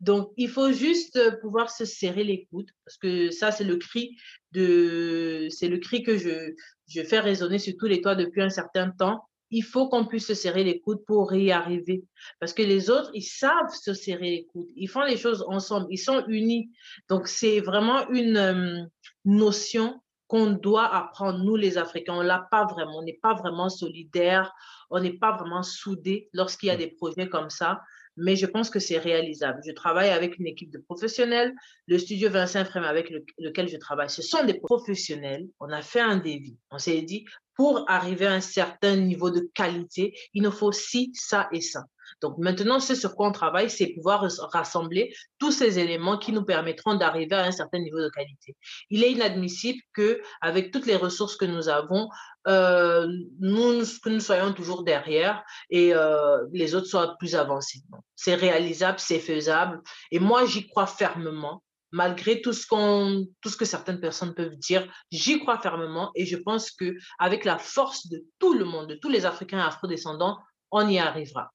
Donc, il faut juste pouvoir se serrer les coudes, parce que ça, c'est le cri de, c'est le cri que je, je fais résonner sur tous les toits depuis un certain temps il faut qu'on puisse se serrer les coudes pour y arriver. Parce que les autres, ils savent se serrer les coudes. Ils font les choses ensemble. Ils sont unis. Donc, c'est vraiment une euh, notion qu'on doit apprendre, nous les Africains. On l'a pas vraiment. On n'est pas vraiment solidaires. On n'est pas vraiment soudés lorsqu'il y a mmh. des projets comme ça mais je pense que c'est réalisable. Je travaille avec une équipe de professionnels. Le studio Vincent Frame avec lequel je travaille, ce sont des professionnels. On a fait un dévi. On s'est dit, pour arriver à un certain niveau de qualité, il nous faut ci, ça et ça. Donc maintenant, ce sur quoi on travaille, c'est pouvoir rassembler tous ces éléments qui nous permettront d'arriver à un certain niveau de qualité. Il est inadmissible que, avec toutes les ressources que nous avons, euh, nous, que nous soyons toujours derrière et euh, les autres soient plus avancés. C'est réalisable, c'est faisable. Et moi, j'y crois fermement malgré tout ce, qu'on, tout ce que certaines personnes peuvent dire, j'y crois fermement et je pense qu'avec la force de tout le monde, de tous les Africains afro-descendants, on y arrivera.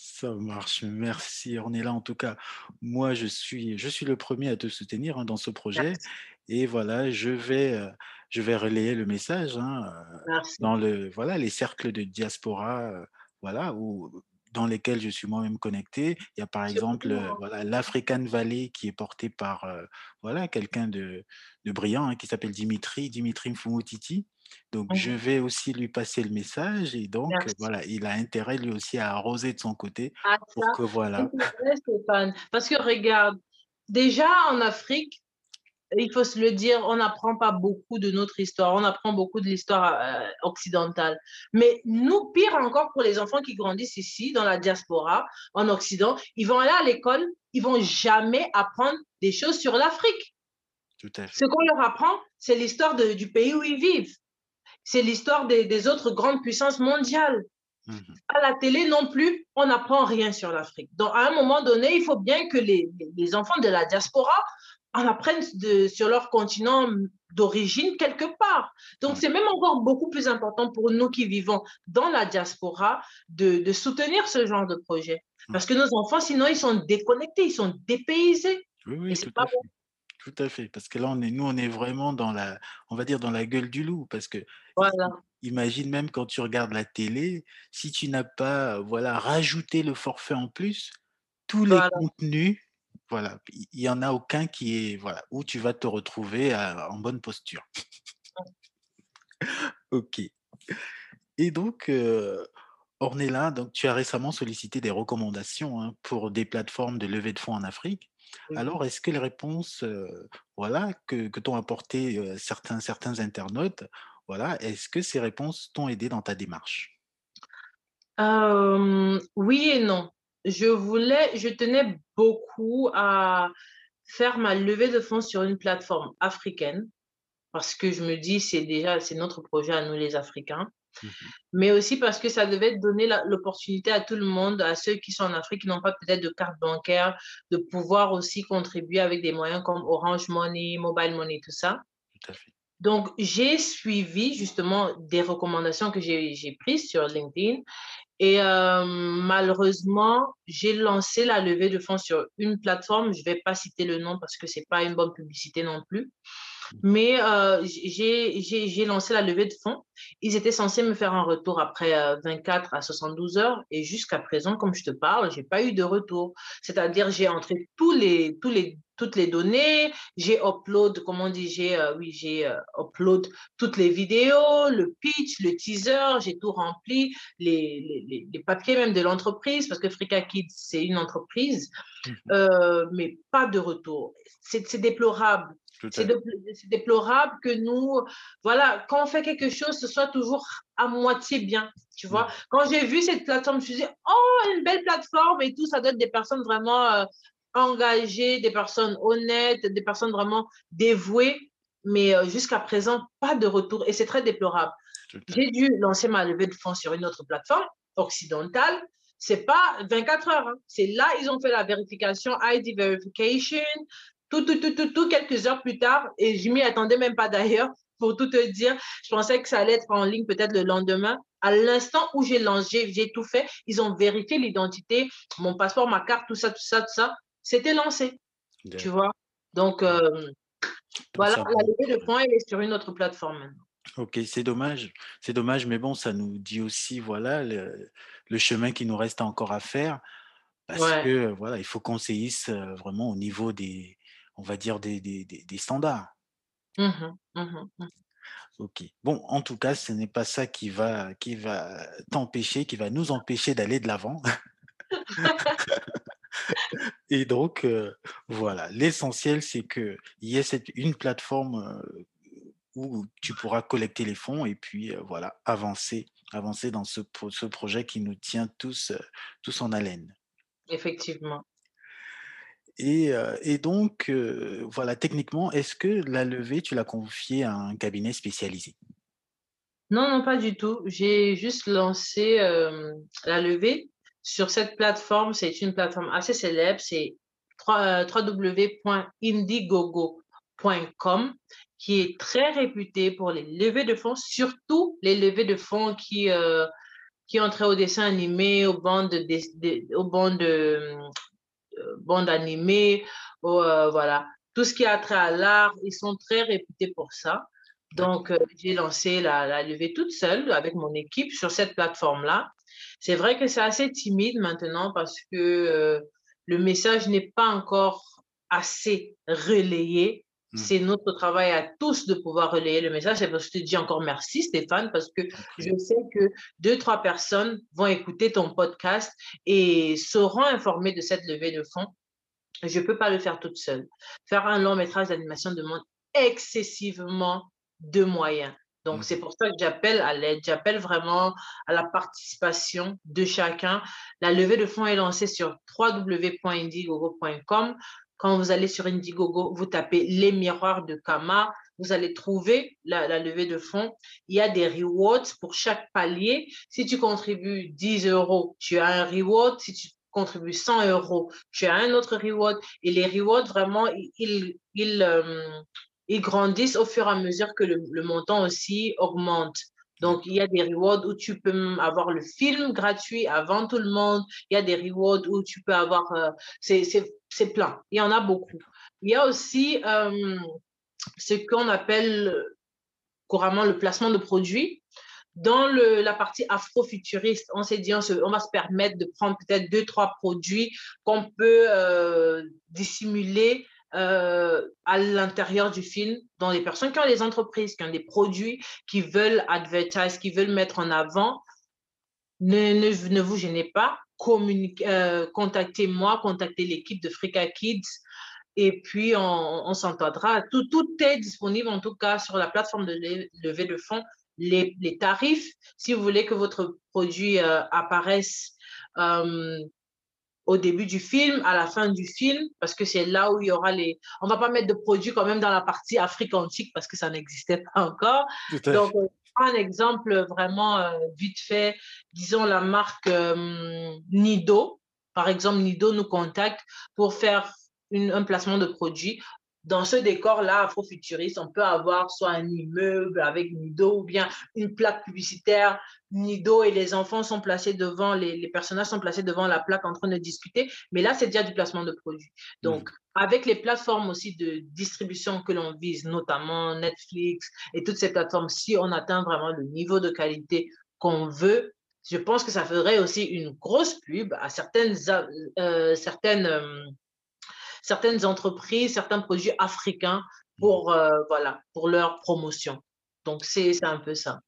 Ça marche, merci On est là En tout cas, moi, je suis, je suis le premier à te soutenir hein, dans ce projet. Et voilà, je vais, euh, je vais relayer le message hein, euh, dans le, voilà, les cercles de diaspora, euh, voilà, où dans lesquels je suis moi-même connecté. Il y a par exemple voilà, l'African Valley qui est porté par voilà, quelqu'un de, de, brillant hein, qui s'appelle Dimitri, Dimitri Mfumutiti. Donc, je vais aussi lui passer le message et donc, voilà, il a intérêt lui aussi à arroser de son côté ah, pour que voilà. Parce que regarde, déjà en Afrique, il faut se le dire, on n'apprend pas beaucoup de notre histoire, on apprend beaucoup de l'histoire euh, occidentale. Mais nous, pire encore pour les enfants qui grandissent ici, dans la diaspora, en Occident, ils vont aller à l'école, ils vont jamais apprendre des choses sur l'Afrique. Ce qu'on leur apprend, c'est l'histoire du pays où ils vivent. C'est l'histoire des, autres grandes puissances mondiales. Mhm. À la télé non plus, on n'apprend rien sur l'Afrique. Donc, à un moment donné, il faut bien que les, les enfants de la diaspora en apprennent de, sur leur continent d'origine quelque part. Donc, c'est même encore beaucoup plus important pour nous qui vivons dans la diaspora de, de soutenir ce genre de projet. Parce que nos enfants, sinon, ils sont déconnectés, ils sont dépaysés. Oui, oui, tout à, fait. Tout à fait. Parce que là, on est, nous, on est vraiment dans la, on va dire, dans la gueule du loup. Parce que voilà. imagine même quand tu regardes la télé, si tu n'as pas, voilà, rajouté le forfait en plus, tous les contenus voilà, il y en a aucun qui est voilà où tu vas te retrouver en bonne posture. ok. Et donc, euh, Ornella, donc tu as récemment sollicité des recommandations hein, pour des plateformes de levée de fonds en Afrique. Alors, est-ce que les réponses, euh, voilà, que, que t'ont apporté euh, certains certains internautes, voilà, est-ce que ces réponses t'ont aidé dans ta démarche? Oui et non. Je voulais, je tenais beaucoup à faire ma levée de fonds sur une plateforme africaine parce que je me dis c'est déjà c'est notre projet à nous les Africains, mmh mais aussi parce que ça devait donner l'opportunité à tout le monde, à ceux qui sont en Afrique qui n'ont pas peut-être de carte bancaire, de pouvoir aussi contribuer avec des moyens comme Orange Money, Mobile Money, tout ça. Tout à fait. Donc, j'ai suivi justement des recommandations que j'ai prises sur LinkedIn et euh, malheureusement, j'ai lancé la levée de fonds sur une plateforme. Je ne vais pas citer le nom parce que ce n'est pas une bonne publicité non plus. Mais euh, j'ai lancé la levée de fonds. Ils étaient censés me faire un retour après 24 euh, à 72 heures. Et jusqu'à présent, comme je te parle, je n'ai pas eu de retour. C'est-à-dire, j'ai entré tous les, tous les toutes les données, j'ai upload, comment on dit, j'ai euh, oui, j'ai euh, upload toutes les vidéos, le pitch, le teaser, j'ai tout rempli, les, les, les, papiers même de l'entreprise, parce que Frika Kids, c'est une entreprise, mmh euh, mais pas de retour. C'est déplorable. C'est déplorable que nous, voilà, quand on fait quelque chose, ce soit toujours à moitié bien, tu vois. Mmh. Quand j'ai vu cette plateforme, je me suis dit, oh, une belle plateforme et tout, ça donne des personnes vraiment engager des personnes honnêtes, des personnes vraiment dévouées, mais euh, jusqu'à présent, pas de retour et c'est très déplorable. J'ai dû lancer ma levée de fonds sur une autre plateforme occidentale. C'est pas 24 heures, hein. c'est là ils ont fait la vérification, ID verification, tout, tout, tout, tout, tout, quelques heures plus tard, et je m'y attendais même pas d'ailleurs, pour tout te dire. Je pensais que ça allait être en ligne peut-être le lendemain. À l'instant où j'ai lancé, j'ai tout fait, ils ont vérifié l'identité, mon passeport, ma carte, tout ça, tout ça, tout ça c'était lancé. Tu vois? Donc, euh, voilà, la levée de fonds, elle est sur une autre plateforme maintenant. Ok, c'est dommage, c'est dommage, mais bon, ça nous dit aussi, voilà, le, chemin qui nous reste encore à faire, parce que, voilà, il faut qu'on séisse vraiment au niveau des, on va dire, des, des, des standards. Mmh mmh mmh. Ok. Bon, en tout cas, ce n'est pas ça qui va, qui va t'empêcher, qui va nous empêcher d'aller de l'avant. Et donc, euh, voilà, l'essentiel, c'est qu'il y ait cette, une plateforme euh, où tu pourras collecter les fonds et puis, euh, voilà, avancer avancer dans ce, ce projet qui nous tient tous, tous en haleine. Effectivement. Et, et donc, voilà, techniquement, est-ce que la levée, tu l'as confiée à un cabinet spécialisé? Non, non, pas du tout. J'ai juste lancé la levée sur cette plateforme. C'est une plateforme assez célèbre. C'est www.indiegogo.com qui est très réputé pour les levées de fonds, surtout les levées de fonds qui, qui ont trait au dessin animé, aux bandes, de, aux bandes, bandes animées, euh, voilà. Tout ce qui a trait à l'art, ils sont très réputés pour ça. Donc, euh, j'ai lancé la, la, levée toute seule avec mon équipe sur cette plateforme-là. C'est vrai que c'est assez timide maintenant parce que euh, le message n'est pas encore assez relayé. Mmh. C'est notre travail à tous de pouvoir relayer le message. Et je te dis encore merci, Stéphane, parce que je sais que deux, trois personnes vont écouter ton podcast et seront informées de cette levée de fonds. Je ne peux pas le faire toute seule. Faire un long métrage d'animation demande excessivement de moyens. Donc, mmh. c'est pour ça que j'appelle à l'aide, j'appelle vraiment à la participation de chacun. La levée de fonds est lancée sur www.indiegogo.com. Quand vous allez sur Indiegogo, vous tapez les miroirs de Kama, vous allez trouver la, levée de fonds. Il y a des rewards pour chaque palier. Si tu contribues 10 euros, tu as un reward. Si tu contribues 100 euros, tu as un autre reward. Et les rewards, vraiment, ils, ils, euh, ils grandissent au fur et à mesure que le, montant aussi augmente. Donc, il y a des rewards où tu peux avoir le film gratuit avant tout le monde. Il y a des rewards où tu peux avoir... Euh, c'est plein. Il y en a beaucoup. Il y a aussi euh, ce qu'on appelle couramment le placement de produits. Dans la partie afrofuturiste, on s'est dit, on, on, va se permettre de prendre peut-être deux, trois produits qu'on peut euh, dissimuler euh, à l'intérieur du film, dans les personnes qui ont des entreprises, qui ont des produits, qui veulent advertise, qui veulent mettre en avant, ne, ne, ne vous gênez pas, euh, contactez-moi, contactez l'équipe de Frika Kids et puis on, s'entendra. Tout, tout est disponible en tout cas sur la plateforme de levée de fonds. Les, les tarifs, si vous voulez que votre produit euh, apparaisse au début du film, à la fin du film, parce que c'est là où il y aura les... On va pas mettre de produits quand même dans la partie Afrique antique parce que ça n'existait pas encore. Donc, un exemple vraiment euh, vite fait, disons la marque euh, Nido. Par exemple, Nido nous contacte pour faire une, un placement de produit dans ce décor-là afrofuturiste, on peut avoir soit un immeuble avec Nido ou bien une plaque publicitaire Nido et les enfants sont placés devant, les, les, personnages sont placés devant la plaque en train de discuter. Mais là, c'est déjà du placement de produits. Donc, avec les plateformes aussi de distribution que l'on vise, notamment Netflix et toutes ces plateformes, si on atteint vraiment le niveau de qualité qu'on veut, je pense que ça ferait aussi une grosse pub à certaines, euh, certaines euh, certaines entreprises, certains produits africains pour, mmh. euh, voilà, pour leur promotion. Donc, c'est un peu ça.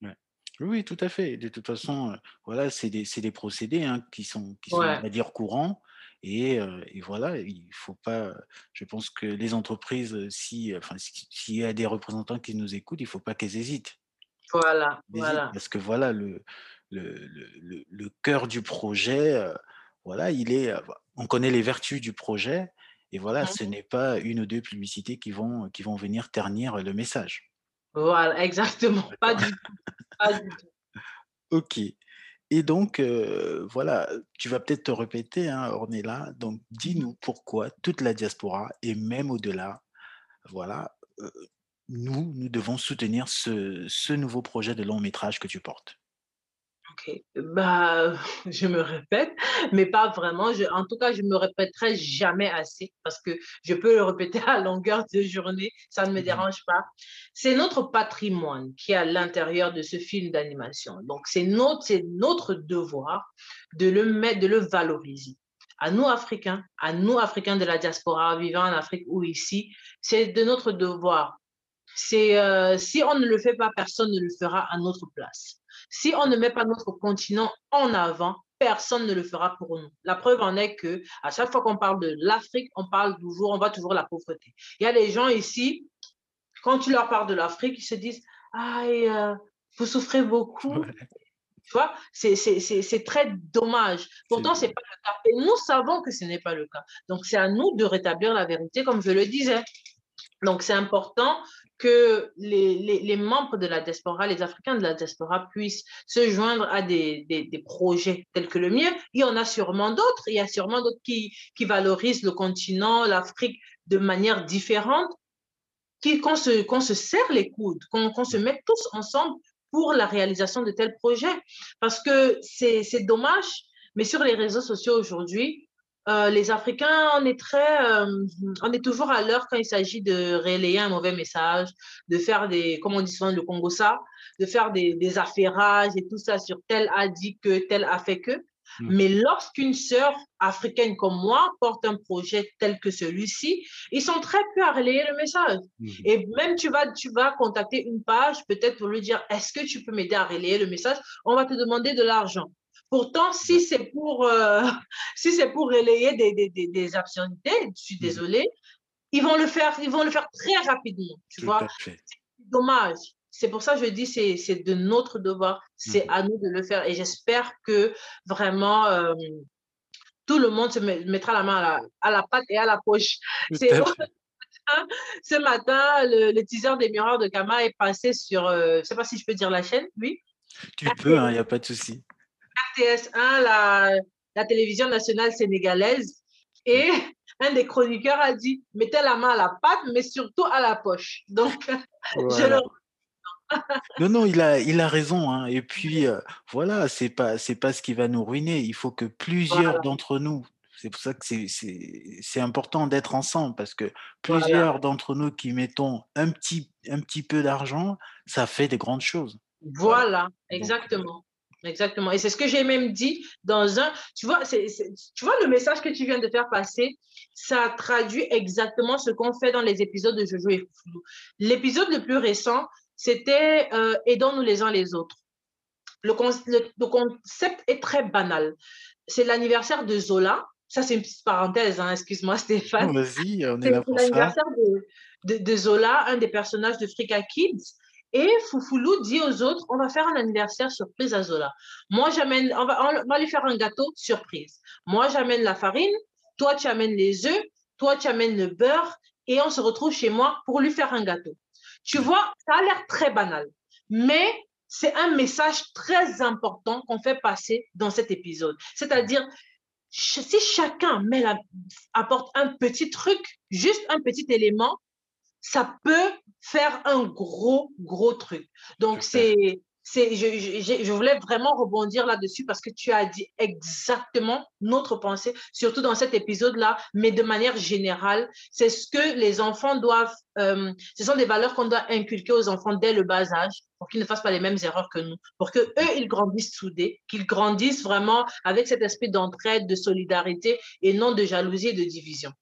Oui, tout à fait. De toute façon, euh, voilà, c'est des, des, procédés hein, qui sont, qui sont à dire, courants. Et, euh, et, voilà, il faut pas. Je pense que les entreprises, si, enfin, s'il y a des représentants qui nous écoutent, il faut pas qu'elles hésitent. Voilà, voilà. Parce que voilà, le, le, le, le cœur du projet, voilà, il est. On connaît les vertus du projet, et voilà, mmh. ce n'est pas une ou deux publicités qui vont, qui vont venir ternir le message. Voilà, exactement. Pas du tout. Pas du tout. ok. Et donc, euh, voilà, tu vas peut-être te répéter, hein, Ornella. Donc, dis-nous pourquoi toute la diaspora et même au-delà, voilà, euh, nous, nous devons soutenir ce, ce nouveau projet de long métrage que tu portes. Ok, bah, je me répète, mais pas vraiment. Je, en tout cas, je me répéterai jamais assez parce que je peux le répéter à longueur de journée, ça ne me mmh dérange pas. C'est notre patrimoine qui est à l'intérieur de ce film d'animation. Donc, c'est notre, c'est notre devoir de le mettre, de le valoriser. À nous, Africains, à nous, Africains de la diaspora, vivant en Afrique ou ici, c'est de notre devoir. C'est, euh, si on ne le fait pas, personne ne le fera à notre place. Si on ne met pas notre continent en avant, personne ne le fera pour nous. La preuve en est que à chaque fois qu'on parle de l'Afrique, on parle toujours, on voit toujours la pauvreté. Il y a des gens ici, quand tu leur parles de l'Afrique, ils se disent ah, euh, vous souffrez beaucoup. Tu vois, c'est très dommage. Pourtant, ce n'est pas le cas. Et nous savons que ce n'est pas le cas. Donc, c'est à nous de rétablir la vérité, comme je le disais. Donc, c'est important que les, membres de la diaspora, les Africains de la diaspora puissent se joindre à des, projets tels que le mien. Il y en a sûrement d'autres. Il y a sûrement d'autres qui, qui valorisent le continent, l'Afrique de manière différente. Qu'on se, qu'on se serre les coudes, qu'on se mette tous ensemble pour la réalisation de tels projets. Parce que c'est dommage, mais sur les réseaux sociaux aujourd'hui, euh, les Africains, on est très, euh, on est toujours à l'heure quand il s'agit de relayer un mauvais message, de faire des, comme on dit souvent le Congo ça, de faire des, des affairages et tout ça sur tel a dit que, tel a fait que. Mm. Mais lorsqu'une sœur africaine comme moi porte un projet tel que celui-ci, ils sont très peu à relayer le message. Mm. Et même tu vas, tu vas contacter une page, peut-être pour lui dire, est-ce que tu peux m'aider à relayer le message? On va te demander de l'argent. Pourtant, si c'est pour, euh, si c'est pour relayer des, des, des, absurdités, je suis mm. désolée, ils vont le faire, ils vont le faire très rapidement. Tu vois, c'est dommage. C'est pour ça que je dis c'est c'est de notre devoir, c'est mmh. à nous de le faire. Et j'espère que vraiment euh, tout le monde se mettra la main à la, à la patte et à la poche. Ce matin, le, teaser des miroirs de Kama est passé sur, euh, je ne sais pas si je peux dire la chaîne, oui? Tu peux, il hein, n'y a pas de souci. RTS1, la, la télévision nationale sénégalaise. Et un des chroniqueurs a dit mettez la main à la patte, mais surtout à la poche. Donc, je le non, non, il a, il a raison. Hein. Et puis, euh, voilà, c'est pas, c'est pas ce qui va nous ruiner. Il faut que plusieurs d'entre nous, c'est pour ça que c'est important d'être ensemble, parce que plusieurs d'entre nous qui mettons un petit, un petit peu d'argent, ça fait des grandes choses. Voilà, exactement. Exactement. Et c'est ce que j'ai même dit dans un. Tu vois, tu vois le message que tu viens de faire passer, ça traduit exactement ce qu'on fait dans les épisodes de Jojo et Foufou. L'épisode le plus récent, c'était euh, aidons-nous les uns les autres. Le, concept est très banal. C'est l'anniversaire de Zola. Ça, c'est une petite parenthèse, hein, excuse-moi Stéphane. Vas-y, on est, là pour ça. C'est l'anniversaire de, Zola, un des personnages de Frika Kids. Et Foufoulou dit aux autres, on va faire un anniversaire surprise à Zola. Moi, j'amène, on va, on va lui faire un gâteau surprise. Moi, j'amène la farine, toi, tu amènes les œufs, toi, tu amènes le beurre, et on se retrouve chez moi pour lui faire un gâteau. Tu vois, ça a l'air très banal, mais c'est un message très important qu'on fait passer dans cet épisode. C'est-à-dire, si chacun met apporte un petit truc, juste un petit élément, ça peut faire un gros, gros truc. Donc, c'est je, je, voulais vraiment rebondir là-dessus parce que tu as dit exactement notre pensée, surtout dans cet épisode-là, mais de manière générale. C'est ce que les enfants doivent, euh, ce sont des valeurs qu'on doit inculquer aux enfants dès le bas âge pour qu'ils ne fassent pas les mêmes erreurs que nous, pour que eux ils grandissent soudés, qu'ils grandissent vraiment avec cet esprit d'entraide, de solidarité et non de jalousie et de division.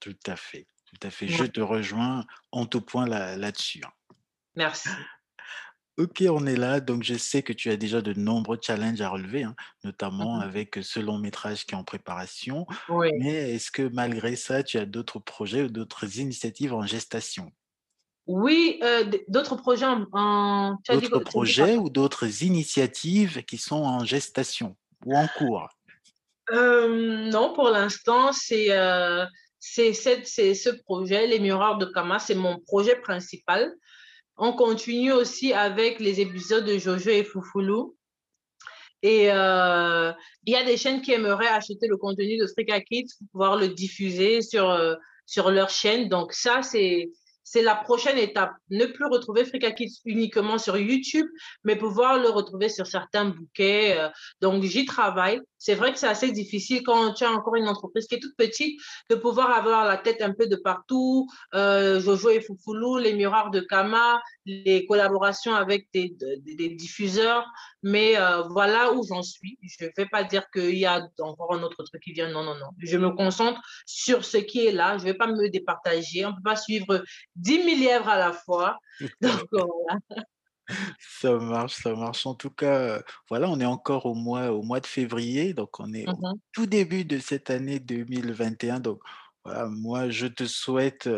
Tout à fait, tout à fait. Je te rejoins en tout point là-dessus. Hein. Merci. Ok, on est là. Donc, je sais que tu as déjà de nombreux challenges à relever, hein, notamment mmh avec ce long métrage qui est en préparation. Mais est-ce que malgré ça, tu as d'autres projets ou d'autres initiatives en gestation? Oui, d'autres projets en, D'autres projets ou d'autres initiatives qui sont en gestation ou en cours? non, pour l'instant, c'est c'est ce projet, Les Miroirs de Kama, c'est mon projet principal. On continue aussi avec les épisodes de Jojo et Foufoulou. Et euh, il y a des chaînes qui aimeraient acheter le contenu de Frika Kids pour pouvoir le diffuser sur, euh, sur leur chaîne. Donc ça, c'est c'est la prochaine étape. Ne plus retrouver Frika Kids uniquement sur YouTube, mais pouvoir le retrouver sur certains bouquets. Euh. Donc, j'y travaille. C'est vrai que c'est assez difficile quand tu as encore une entreprise qui est toute petite de pouvoir avoir la tête un peu de partout. Euh, Jojo et Foufoulou, les miroirs de Kama, les collaborations avec des, diffuseurs. Mais euh, voilà où j'en suis. Je ne vais pas dire qu'il y a encore un autre truc qui vient. Non, non, non. Je me concentre sur ce qui est là. Je ne vais pas me départager. On ne peut pas suivre 10 000 lièvres à la fois. Donc, voilà. Ça marche, ça marche. En tout cas, voilà, on est encore au mois, au mois de février, donc on est au mmh tout début de cette année 2021. Donc, voilà, moi, je te souhaite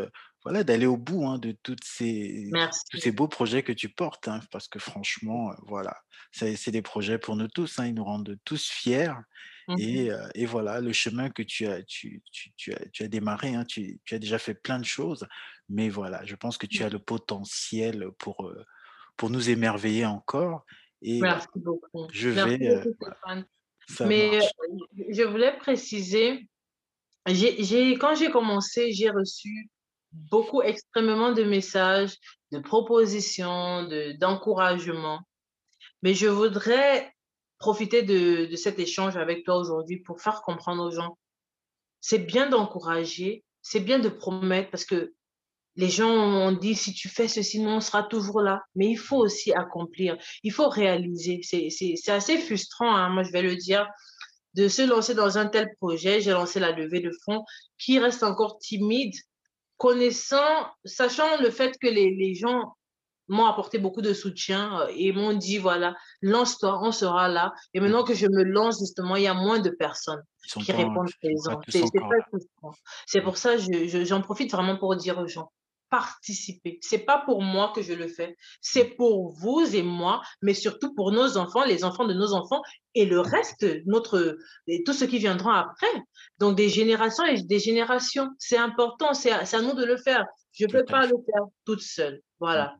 voilà, d'aller au bout hein, de toutes ces, tous ces beaux projets que tu portes, hein, parce que franchement, voilà, c'est des projets pour nous tous, hein, ils nous rendent tous fiers. Mmh et, et, voilà, le chemin que tu as, tu, tu, tu as, tu as démarré, tu, tu, as déjà fait plein de choses, mais voilà, je pense que tu as le potentiel pour, pour nous émerveiller encore. Et Merci beaucoup. Je vais. mais je voulais préciser, quand j'ai commencé, j'ai reçu beaucoup extrêmement de messages, de propositions, de, d'encouragements. Mais je voudrais profiter de, de cet échange avec toi aujourd'hui pour faire comprendre aux gens. C'est bien d'encourager, c'est bien de promettre parce que les gens ont dit si tu fais ceci, nous on sera toujours là. Mais il faut aussi accomplir, il faut réaliser. C'est, c'est, c'est assez frustrant, hein, moi je vais le dire, de se lancer dans un tel projet. J'ai lancé la levée de fonds qui reste encore timide connaissant, sachant le fait que les, les gens m'ont apporté beaucoup de soutien euh, et m'ont dit, voilà, lance-toi, on sera là. Et maintenant que je me lance, justement, il y a moins de personnes qui répondent présent. C'est pour ça que j'en profite vraiment pour dire aux gens, participer. C'est pas pour moi que je le fais, c'est pour vous et moi, mais surtout pour nos enfants, les enfants de nos enfants et le reste, notre, et tout ce qui viendra après. Donc des générations et des générations, c'est important, c'est à, à, nous de le faire. Je ne peux pas le faire toute seule. Voilà.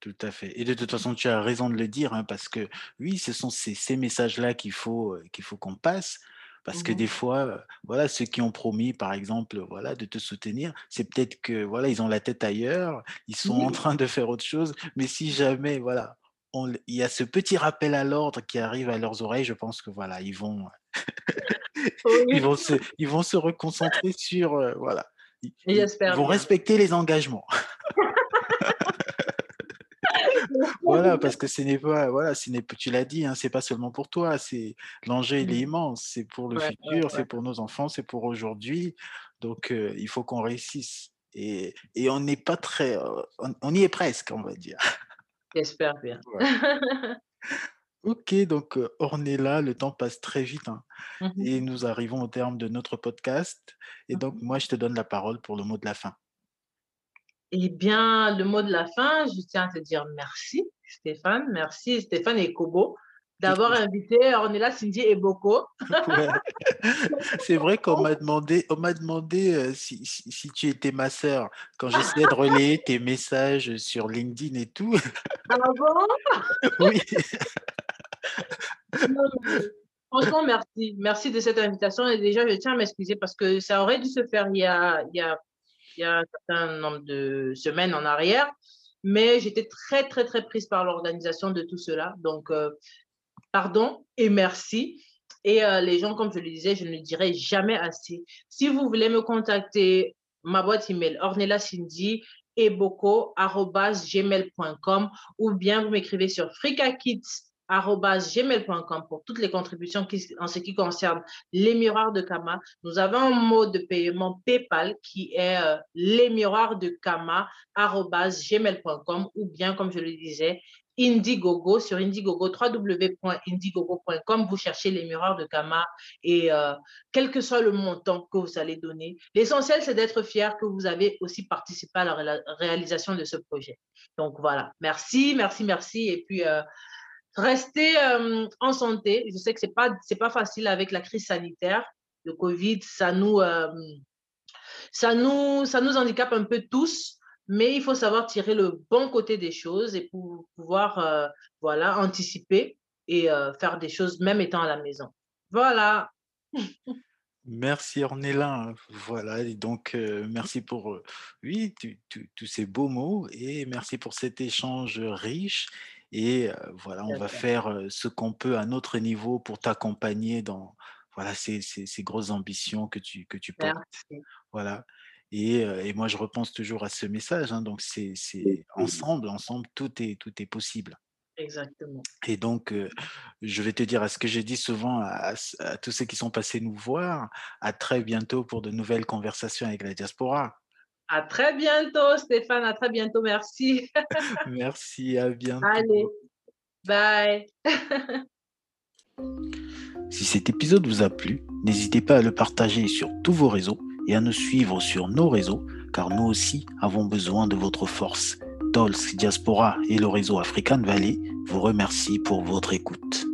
Tout à fait. Et de toute façon, tu as raison de le dire, hein, parce que oui, ce sont ces, ces messages-là qu'il faut qu'il faut qu'on passe. Parce que mmh des fois, voilà, ceux qui ont promis, par exemple, voilà, de te soutenir, c'est peut-être que voilà, ils ont la tête ailleurs, ils sont en train de faire autre chose. Mais si jamais, voilà, on, il y a ce petit rappel à l'ordre qui arrive à leurs oreilles, je pense que voilà, ils vont, ils vont se, ils vont se reconcentrer sur, voilà, ils vont respecter les engagements. Voilà, parce que ce n'est pas, voilà, ce n'est, tu l'as dit, hein, c'est pas seulement pour toi, c'est l'enjeu il est mmh. immense, c'est pour le futur, c'est pour nos enfants, c'est pour aujourd'hui, donc il faut qu'on réussisse. Et, et on n'est pas très, on, y est presque, on va dire. J'espère bien. Ok, donc Ornella, le temps passe très vite hein, mmh et nous arrivons au terme de notre podcast. Et donc, mmh moi, je te donne la parole pour le mot de la fin. Eh bien, le mot de la fin, je tiens à te dire merci, Stéphane. Merci, Stéphane et Kobo, d'avoir invité Ornella, Cindy et Boko. C'est vrai qu'on m'a demandé, on m'a demandé euh, si, si, tu étais ma sœur quand j'essayais de relayer tes messages sur LinkedIn et tout. Ah bon? Oui. franchement, merci. Merci de cette invitation. Et déjà, je tiens à m'excuser parce que ça aurait dû se faire il y a, il y a il y a un certain nombre de semaines en arrière. Mais j'étais très, très, très prise par l'organisation de tout cela. Donc, euh, pardon et merci. Et euh, les gens, comme je le disais, je ne le dirai jamais assez. Si vous voulez me contacter, ma boîte email, Ornella Cindy, gmail.com ou bien vous m'écrivez sur FrikaKids gmail.com pour toutes les contributions en ce qui concerne les miroirs de Kama. Nous avons un mode de paiement PayPal qui est euh, les miroirs de Kama gmail.com ou bien, comme je le disais, Indiegogo sur Indiegogo, www.indiegogo.com. Vous cherchez les miroirs de Kama et euh, quel que soit le montant que vous allez donner, l'essentiel c'est d'être fier que vous avez aussi participé à la réalisation de ce projet. Donc voilà, merci, merci, merci. Et puis, euh, Rester euh, en santé. Je sais que ce n'est pas, pas facile avec la crise sanitaire. Le Covid, ça nous, euh, ça, nous, ça nous handicape un peu tous, mais il faut savoir tirer le bon côté des choses et pouvoir euh, voilà, anticiper et faire des choses même étant à la maison. Voilà. Merci Ornella. Voilà, et donc merci pour oui, tous ces beaux mots et merci pour cet échange riche et voilà, on va faire ce qu'on peut à notre niveau pour t'accompagner dans voilà, ces, grosses ambitions que tu, que tu portes. Voilà. Et, et, moi, je repense toujours à ce message. Hein, donc, c'est ensemble, ensemble, tout est, tout est possible. Exactement. Et donc, je vais te dire à ce que j'ai dit souvent à, à, tous ceux qui sont passés nous voir, à très bientôt pour de nouvelles conversations avec la diaspora. À très bientôt, Stéphane. À très bientôt. Merci. Merci. À bientôt. Allez. Bye. si cet épisode vous a plu, n'hésitez pas à le partager sur tous vos réseaux et à nous suivre sur nos réseaux car nous aussi avons besoin de votre force. Dolce Diaspora et le réseau African Valley vous remercient pour votre écoute.